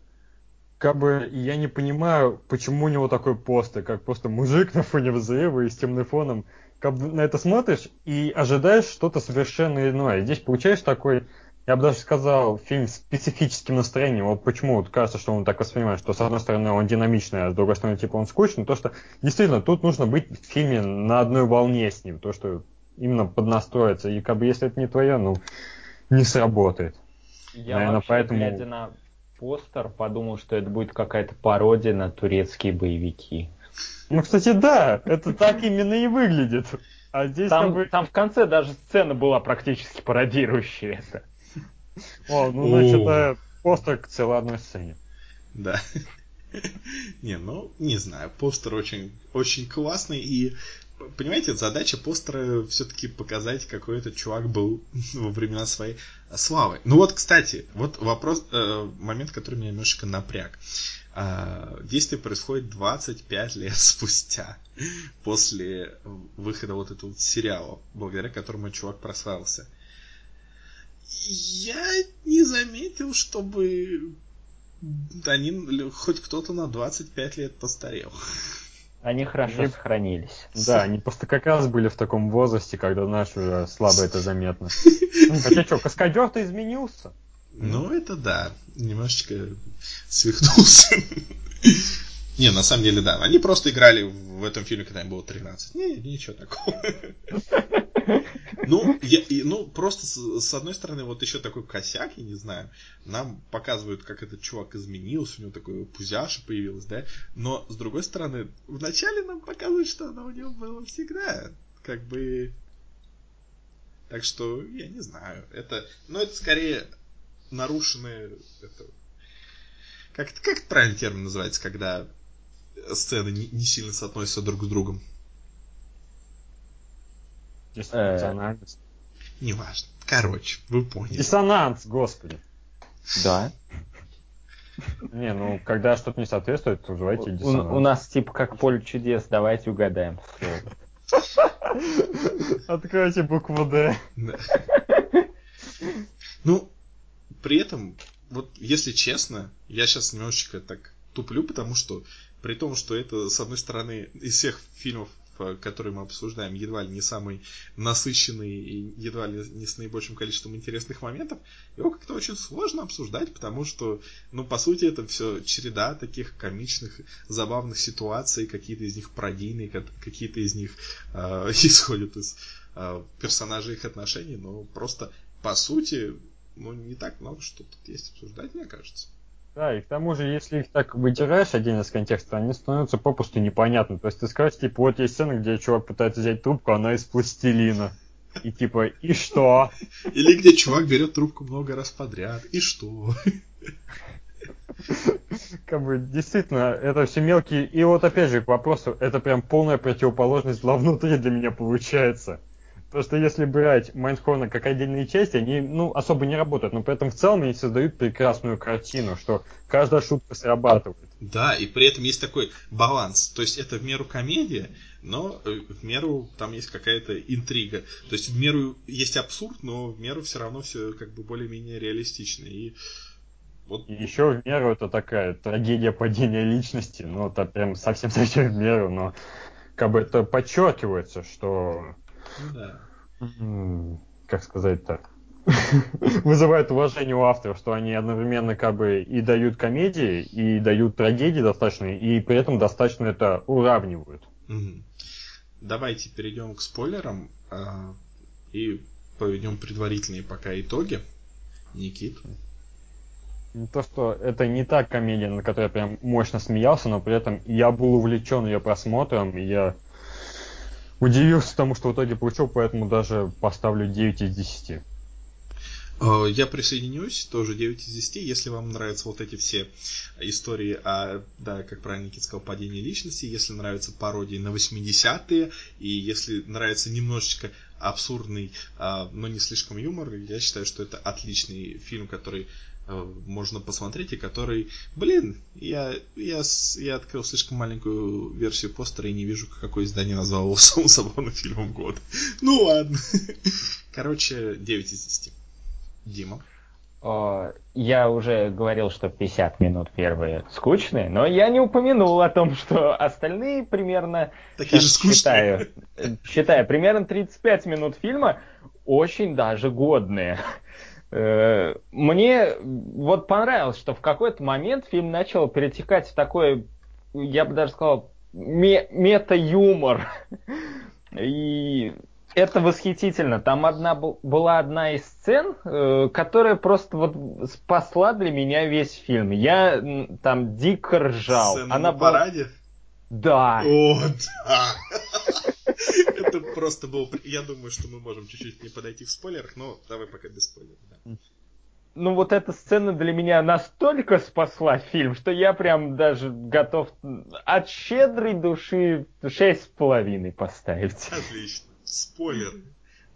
как бы я не понимаю, почему у него такой постер, как просто мужик на фоне взрыва и с темным фоном. Как бы на это смотришь и ожидаешь что-то совершенно иное. Здесь получаешь такой я бы даже сказал, фильм с специфическим настроением. Вот почему вот кажется, что он так воспринимает, что с одной стороны он динамичный, а с другой стороны типа он скучный. То, что действительно тут нужно быть в фильме на одной волне с ним. То, что именно поднастроиться. И как бы если это не твое, ну, не сработает. Я Наверное, вообще, поэтому... глядя на постер, подумал, что это будет какая-то пародия на турецкие боевики. Ну, кстати, да, это так именно и выглядит. А здесь там, как бы... там в конце даже сцена была практически пародирующая это. О, ну, значит, это постер к целой одной сцене. Да. Не, ну, не знаю, постер очень, очень классный, и, понимаете, задача постера все-таки показать, какой этот чувак был во времена своей славы. Ну вот, кстати, вот вопрос, э, момент, который меня немножечко напряг. Э, действие происходит 25 лет спустя, после выхода вот этого сериала, благодаря которому чувак прославился. Я не заметил, чтобы они, хоть кто-то на 25 лет постарел. Они хорошо они... сохранились. Да, они просто как раз были в таком возрасте, когда наш уже слабо это заметно. Хотя что, каскадер-то изменился. Ну, это да. Немножечко свихнулся. Не, на самом деле, да. Они просто играли в этом фильме, когда им было 13. Не, ничего такого. Ну, я, и, ну, просто с, с одной стороны, вот еще такой косяк, я не знаю, нам показывают, как этот чувак изменился, у него такое пузяша появилось, да, но с другой стороны, вначале нам показывают, что оно у него было всегда, как бы... Так что, я не знаю, это, ну, это скорее нарушенные, это, как, как это правильный термин называется, когда сцены не, не сильно соотносятся друг с другом? Диссонанс. Неважно. Короче, вы поняли. Диссонанс, господи. Да. Не, ну, когда что-то не соответствует, то называйте диссонанс. У, у нас типа как поле чудес, давайте угадаем Откройте букву Д. Ну, при этом, вот если честно, я сейчас немножечко так туплю, потому что при том, что это, с одной стороны, из всех фильмов который мы обсуждаем, едва ли не самый насыщенный и едва ли не с наибольшим количеством интересных моментов, его как-то очень сложно обсуждать, потому что, ну, по сути, это все череда таких комичных, забавных ситуаций, какие-то из них пародийные, какие-то из них э, исходят из э, персонажей их отношений, но просто, по сути, ну, не так много что тут есть обсуждать, мне кажется. Да, и к тому же, если их так вытираешь отдельно из контекста, они становятся попросту непонятны. То есть ты скажешь, типа, вот есть сцена, где чувак пытается взять трубку, она из пластилина. И типа, и что? Или где чувак берет трубку много раз подряд. И что? Как бы, действительно, это все мелкие. И вот опять же, к вопросу, это прям полная противоположность зла внутри для меня получается. Просто если брать Майнхорна как отдельные части, они ну, особо не работают, но при этом в целом они создают прекрасную картину, что каждая шутка срабатывает. Да, и при этом есть такой баланс. То есть это в меру комедия, но э, в меру там есть какая-то интрига. То есть в меру есть абсурд, но в меру все равно все как бы более-менее реалистично. И вот... И еще в меру это такая трагедия падения личности, ну это прям совсем-совсем в меру, но как бы это подчеркивается, что ну да. Как сказать так? Вызывает уважение у авторов, что они одновременно как бы и дают комедии, и дают трагедии достаточно, и при этом достаточно это уравнивают. Давайте перейдем к спойлерам. А, и поведем предварительные пока итоги. Никит. То, что это не та комедия, на которой я прям мощно смеялся, но при этом я был увлечен ее просмотром, и я удивился тому, что в итоге получил, поэтому даже поставлю 9 из 10. Э, я присоединюсь, тоже 9 из 10, если вам нравятся вот эти все истории о, да, как правильно Никит сказал, падении личности, если нравятся пародии на 80-е, и если нравится немножечко абсурдный, а, но не слишком юмор, я считаю, что это отличный фильм, который можно посмотреть, и который, блин, я, я, я открыл слишком маленькую версию постера и не вижу, какое издание назвало его самым забавным фильмом года. Ну ладно. Короче, 9 из 10. Дима? Я уже говорил, что 50 минут первые скучные, но я не упомянул о том, что остальные примерно... Такие же скучные. Считаю, считаю, примерно 35 минут фильма очень даже годные. Э, мне вот понравилось, что в какой-то момент фильм начал перетекать в такой, я бы даже сказал, мета-юмор. И это восхитительно. Там одна была одна из сцен, э, которая просто вот спасла для меня весь фильм. Я там дико ржал. Сцена Она на параде? Да. О, да. Просто был... Я думаю, что мы можем чуть-чуть не подойти в спойлерах, но давай пока без спойлеров. Ну вот эта сцена для меня настолько спасла фильм, что я прям даже готов от щедрой души шесть с половиной поставить. Отлично спойлер.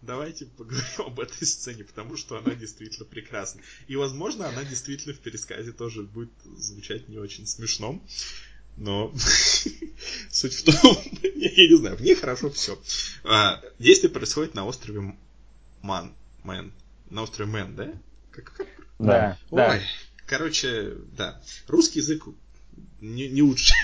Давайте поговорим об этой сцене, потому что она действительно прекрасна. И, возможно, она действительно в пересказе тоже будет звучать не очень смешно. Но суть в том, я не знаю, в ней хорошо все. А, действие происходит на острове Ман, Мэн. На острове Мэн, да? Как, как? Да, Ой, да. Короче, да. Русский язык не, не лучше,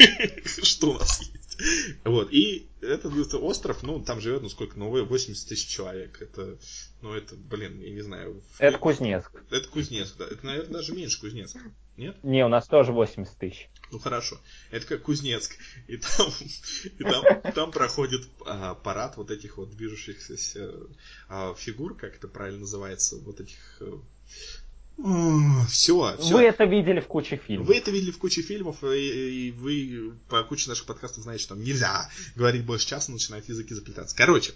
что у нас есть. Вот, и этот остров, ну, там живет, ну, сколько, ну, 80 тысяч человек. Это, ну, это, блин, я не знаю. Это Кузнецк. Это Кузнецк, да. Это, наверное, даже меньше Кузнецк. Нет? Не, у нас тоже 80 тысяч. Ну хорошо. Это как Кузнецк. И там, и там, там проходит а, парад вот этих вот движущихся а, фигур, как это правильно называется, вот этих э, все, все. Вы это видели в куче фильмов. Вы это видели в куче фильмов, и, и вы по куче наших подкастов знаете, что там нельзя говорить больше часа, начинают языки заплетаться. Короче,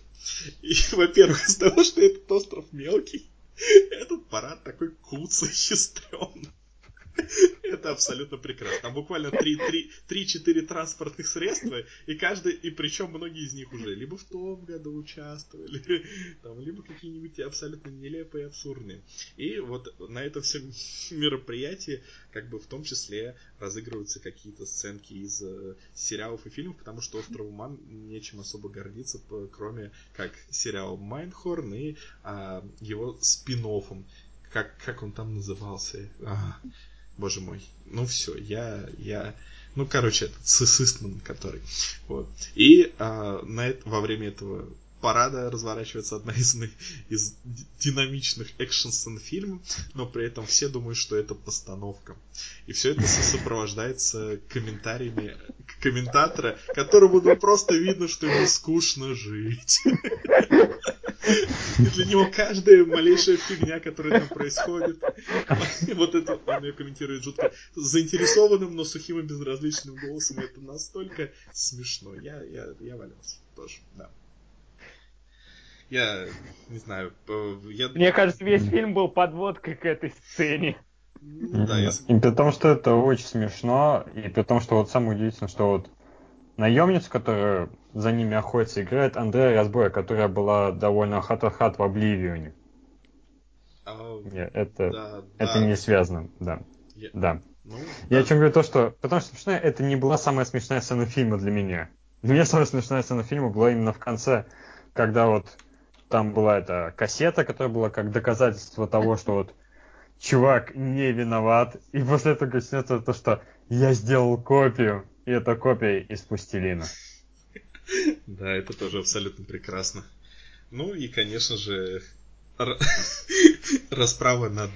и, во-первых, из-за того, что этот остров мелкий, этот парад такой куцый и стрёмный. Это абсолютно прекрасно. Там буквально 3-4 транспортных средства, и каждый, и причем многие из них уже либо в том году участвовали, там, либо какие-нибудь абсолютно нелепые, абсурдные. И вот на этом всем мероприятии, как бы в том числе, разыгрываются какие-то сценки из э, сериалов и фильмов, потому что Остров Ман нечем особо гордиться, кроме как сериал Майнхорн и а, его спин. Как, как он там назывался? А, боже мой, ну все, я, я, ну, короче, этот сысистман, который, вот. И а, на это, во время этого парада разворачивается одна из, из динамичных экшн-сцен фильма, но при этом все думают, что это постановка. И все это сопровождается комментариями комментатора, которому ну, просто видно, что ему скучно жить. Для него каждая малейшая фигня, которая там происходит, вот это он ее комментирует жутко заинтересованным, но сухим и безразличным голосом. Это настолько смешно. Я, я, я валялся тоже, да. Я не знаю. Я... Мне кажется, весь фильм был подводкой к этой сцене. Да, я... И при том, что это очень смешно, и при том, что вот самое удивительное, что вот наемница, которая за ними охотится, играет Андреа Райзборо, которая была довольно хат-хат в Oblivion е. А, это, да, это да. не связано, да. Я... Да. Ну, Я да. о чем говорю то, что... Потому что смешная, это не была самая смешная сцена фильма для меня. Для меня самая смешная сцена фильма была именно в конце, когда вот там была эта кассета, которая была как доказательство того, что вот чувак не виноват. И после этого начнется то, что я сделал копию, и это копия из пластилина. Да, это тоже абсолютно прекрасно. Ну и, конечно же, расправа над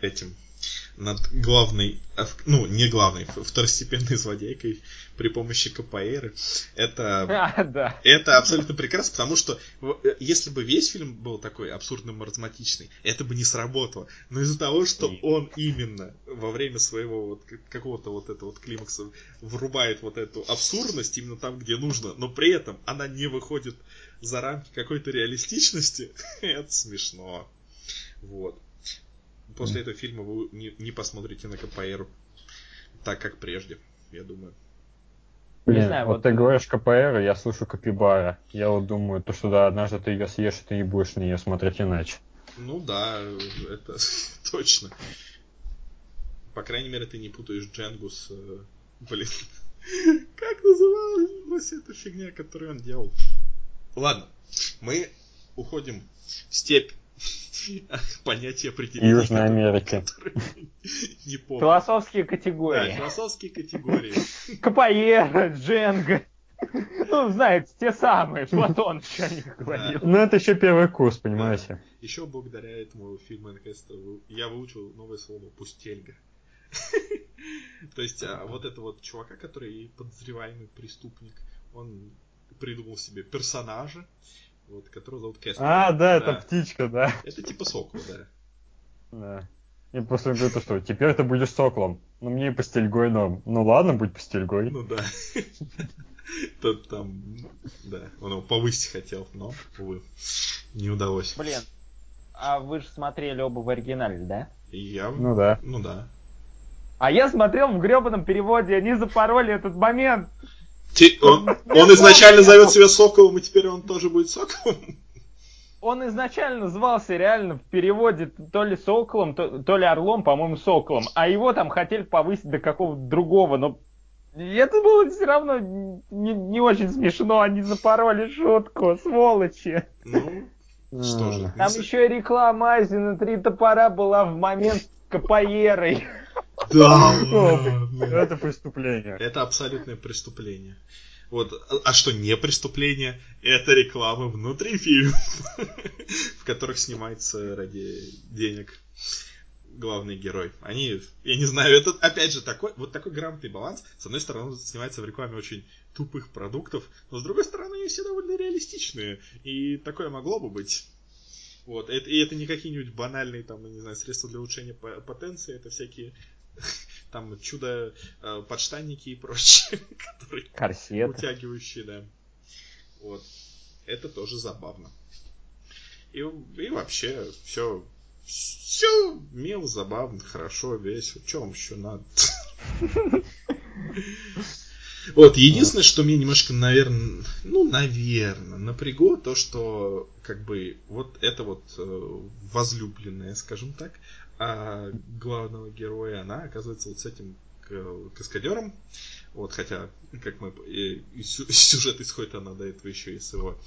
этим над главной, ну, не главной, второстепенной злодейкой при помощи КПР. Это, а, да. это абсолютно прекрасно, потому что э, если бы весь фильм был такой абсурдно маразматичный, это бы не сработало. Но из-за того, что он именно во время своего вот какого-то вот этого вот климакса врубает вот эту абсурдность именно там, где нужно, но при этом она не выходит за рамки какой-то реалистичности, это смешно. Вот. После этого фильма вы не, не посмотрите на КПР так, как прежде, я думаю. Блин, не знаю, вот, вот ты говоришь КПР, я слышу Капибара. Я вот думаю, то, что да, однажды ты ее съешь, и ты не будешь на нее смотреть иначе. Ну да, это точно. По крайней мере, ты не путаешь Дженгу с... Э, блин, как называлась эта фигня, которую он делал? Ладно, мы уходим в степь понятие определения. Южной Америки. Не помню. Философские категории. Да, философские категории. КПЕ, Дженга. Ну, знаете, те самые, Платон еще о них говорил. Ну, это еще первый курс, понимаете. Еще благодаря этому фильму, наконец-то, я выучил новое слово «пустельга». То есть, а, вот это вот чувака, который подозреваемый преступник, он придумал себе персонажа, вот, которого зовут Кэстер. А, да, да, это птичка, да. Это типа сокол, да. Да. И после он говорит, что теперь ты будешь соклом. Ну мне и постельгой но Ну ладно, будь постельгой. Ну да. Тот там, да, он его повысить хотел, но, увы, не удалось. Блин, а вы же смотрели оба в оригинале, да? Я? Ну да. Ну да. А я смотрел в гребаном переводе, они запороли этот момент. Он, он изначально зовет себя Соколом, и теперь он тоже будет Соколом? Он изначально назывался реально в переводе то ли Соколом, то, то ли Орлом, по-моему, Соколом. А его там хотели повысить до какого-то другого, но это было все равно не, не очень смешно, они запороли шутку, сволочи. Ну, что же. Там еще и реклама Айзена «Три топора» была в момент с Капоерой. Да, это преступление. Это абсолютное преступление. Вот, а что не преступление? Это реклама внутри фильма, в которых снимается ради денег главный герой. Они, я не знаю, это опять же такой, вот такой грамотный баланс. С одной стороны, он снимается в рекламе очень тупых продуктов, но с другой стороны, они все довольно реалистичные. И такое могло бы быть. Вот, это, и это не какие-нибудь банальные, там, не знаю, средства для улучшения потенции, это всякие там чудо э, подштанники и прочее, которые Корсет. утягивающие, да. Вот. Это тоже забавно. И, и вообще все все мило, забавно, хорошо, весело. Вам еще надо? Вот, единственное, что мне немножко, наверное, ну, наверное, напрягло, то, что, как бы, вот это вот э, возлюбленная, скажем так, а главного героя, она оказывается вот с этим каскадером. Вот, хотя, как мы сюжет исходит, она до этого еще и с его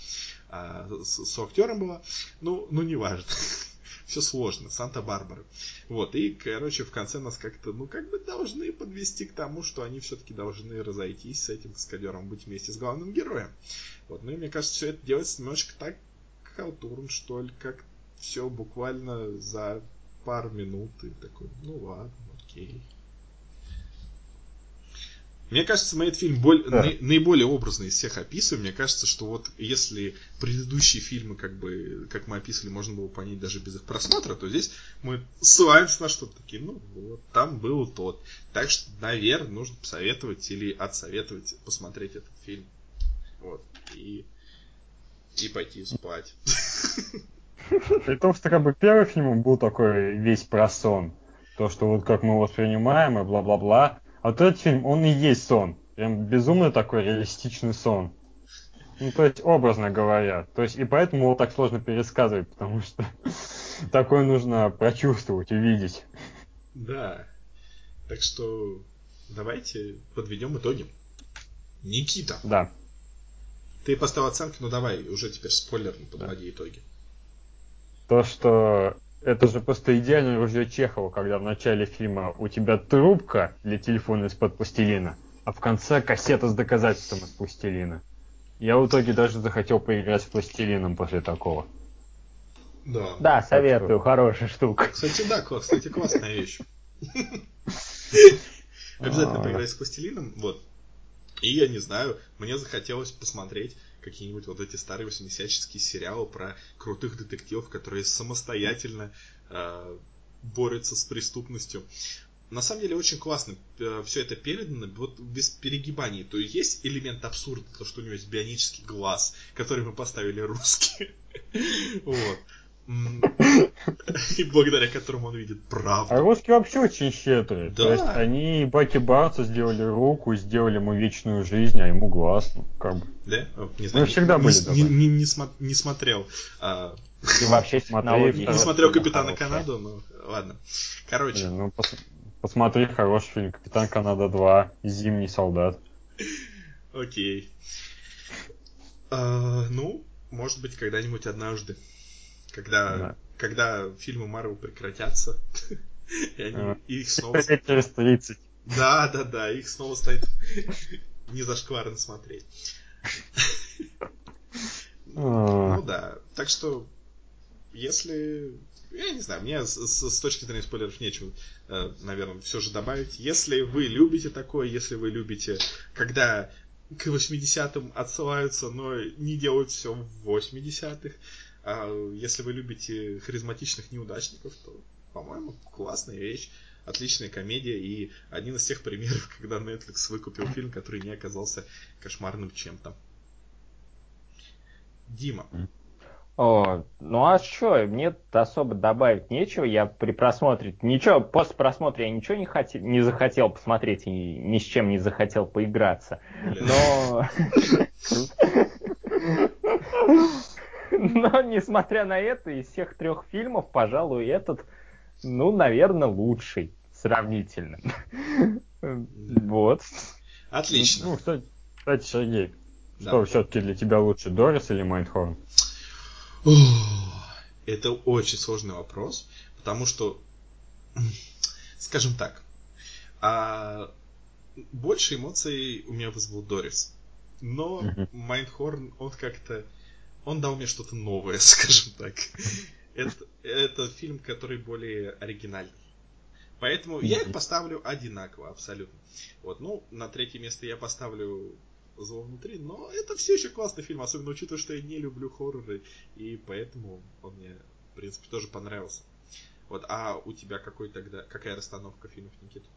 а, с, с актером была. Ну, ну не важно. Все сложно, Санта-Барбара. Вот, и, короче, в конце нас как-то, ну, как бы должны подвести к тому, что они все-таки должны разойтись с этим каскадером, быть вместе с главным героем. Вот, ну и мне кажется, все это делается немножко так халтурно, что ли, как все буквально за пару минут и такой, ну ладно, окей. Мне кажется, мы этот фильм боль... да. наиболее образный из всех описываем. Мне кажется, что вот если предыдущие фильмы, как бы, как мы описывали, можно было понять даже без их просмотра, то здесь мы ссылаемся на что-то такие, ну вот, там был тот. Так что, наверное, нужно посоветовать или отсоветовать посмотреть этот фильм. Вот. И, и пойти спать. При том, что как бы первый фильм был такой весь про сон. То, что вот как мы его воспринимаем и бла-бла-бла. А вот этот фильм, он и есть сон. Прям безумно такой реалистичный сон. Ну, то есть, образно говоря. То есть, и поэтому его так сложно пересказывать, потому что такое нужно прочувствовать, увидеть. Да. Так что давайте подведем итоги. Никита. Да. Ты поставил оценку, ну давай, уже теперь спойлерно подводи да. итоги то, что это же просто идеальное ружье Чехова, когда в начале фильма у тебя трубка для телефона из-под пластилина, а в конце кассета с доказательством из пластилина. Я в итоге даже захотел поиграть с пластилином после такого. Да. Да, советую, хорошая штука. Кстати, да, кстати, классная вещь. Обязательно поиграй с пластилином, вот. И я не знаю, мне захотелось посмотреть какие-нибудь вот эти старые 80-ческие сериалы про крутых детективов, которые самостоятельно э, борются с преступностью. На самом деле очень классно э, все это передано, вот без перегибаний. То есть элемент абсурда, то, что у него есть бионический глаз, который мы поставили русские. Вот. И благодаря которому он видит правду. А русские вообще очень щедрые. Да. То есть они Баки Барца сделали руку, сделали ему вечную жизнь, а ему глаз. Ну, как бы. Да? Не знаю, Мы всегда не, были не, не, не, смо- не смотрел. А... И вообще смотрел. Не смотрел Капитана Канаду, но ладно. Короче. Ну, пос- посмотри хороший фильм Капитан Канада 2, Зимний солдат. Окей. А, ну, может быть, когда-нибудь однажды. Когда, да. когда фильмы Марвел прекратятся, и они, а. их снова... Через 30. Да, да, да, их снова станет не зашкварно смотреть. Ну да, так что, если... Я не знаю, мне с, с, с точки зрения спойлеров нечего, э, наверное, все же добавить. Если вы любите такое, если вы любите, когда к 80-м отсылаются, но не делают все в 80-х, а если вы любите харизматичных неудачников, то, по-моему, классная вещь, отличная комедия и один из тех примеров, когда Netflix выкупил фильм, который не оказался кошмарным чем-то. Дима. О, ну а что, мне особо добавить нечего. Я при просмотре ничего, после просмотра я ничего не хотел, не захотел посмотреть и ни с чем не захотел поиграться. Но Но, несмотря на это, из всех трех фильмов, пожалуй, этот, ну, наверное, лучший сравнительно. Вот. Отлично. Ну, кстати, кстати Сергей, да. что все-таки для тебя лучше, Дорис или Майндхорн? Это очень сложный вопрос, потому что, скажем так, а больше эмоций у меня вызвал Дорис. Но Майндхорн, он как-то он дал мне что-то новое, скажем так. Это, фильм, который более оригинальный. Поэтому я их поставлю одинаково, абсолютно. Вот, ну, на третье место я поставлю Зло внутри, но это все еще классный фильм, особенно учитывая, что я не люблю хорроры, и поэтому он мне, в принципе, тоже понравился. Вот, а у тебя какой тогда, какая расстановка фильмов, Никита?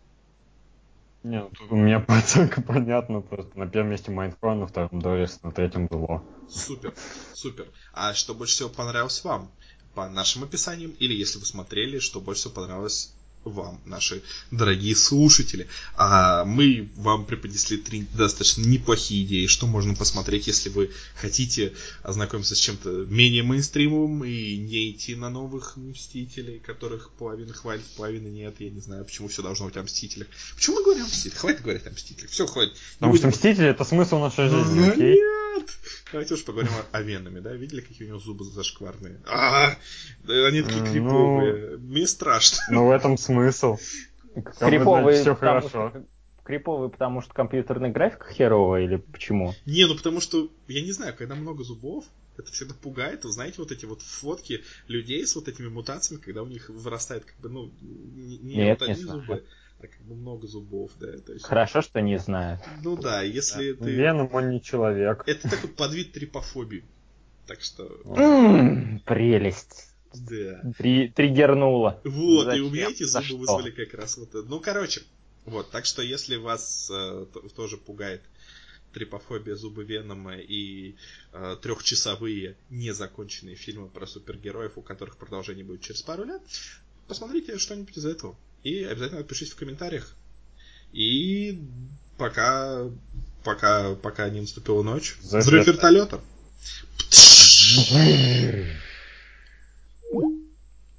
Не, ну тут у меня оценка понятна, просто на первом месте Майнкрафт, на втором Дорис, на третьем Зло. Супер, супер. А что больше всего понравилось вам? По нашим описаниям, или если вы смотрели, что больше всего понравилось вам, наши дорогие слушатели. А мы вам преподнесли три достаточно неплохие идеи, что можно посмотреть, если вы хотите ознакомиться с чем-то менее мейнстримовым и не идти на новых Мстителей, которых половина хвалит, половины нет. Я не знаю, почему все должно быть о Мстителях. Почему мы говорим о Мстителях? Хватит говорить о Мстителях. Все, хватит. Потому что Мстители это смысл нашей жизни, ну, окей? Давайте уж поговорим о, о Веноме, да? Видели, какие у него зубы зашкварные? А, да, они такие ну, криповые. Мне страшно. Ну, в этом смысл. Криповые, все хорошо. Криповые, потому что компьютерная графика херовая или почему? Не, ну потому что, я не знаю, когда много зубов, это всегда пугает. Вы знаете, вот эти вот фотки людей с вот этими мутациями, когда у них вырастает как бы, ну, не, не Нет, вот одни не зубы, как бы много зубов, да. То есть... Хорошо, что не знаю. Ну да, если да. ты... Веном он не человек. Это такой подвид трипофобии. Так что... Прелесть. Да. Три, триггернуло. Вот, Зачем? и у меня эти зубы За вызвали что? как раз вот это. Ну, короче, вот, так что если вас э, тоже пугает трипофобия, зубы Венома и э, трехчасовые незаконченные фильмы про супергероев, у которых продолжение будет через пару лет, посмотрите что-нибудь из этого. И обязательно отпишитесь в комментариях. И пока, пока, пока не наступила ночь, взрыв вертолета.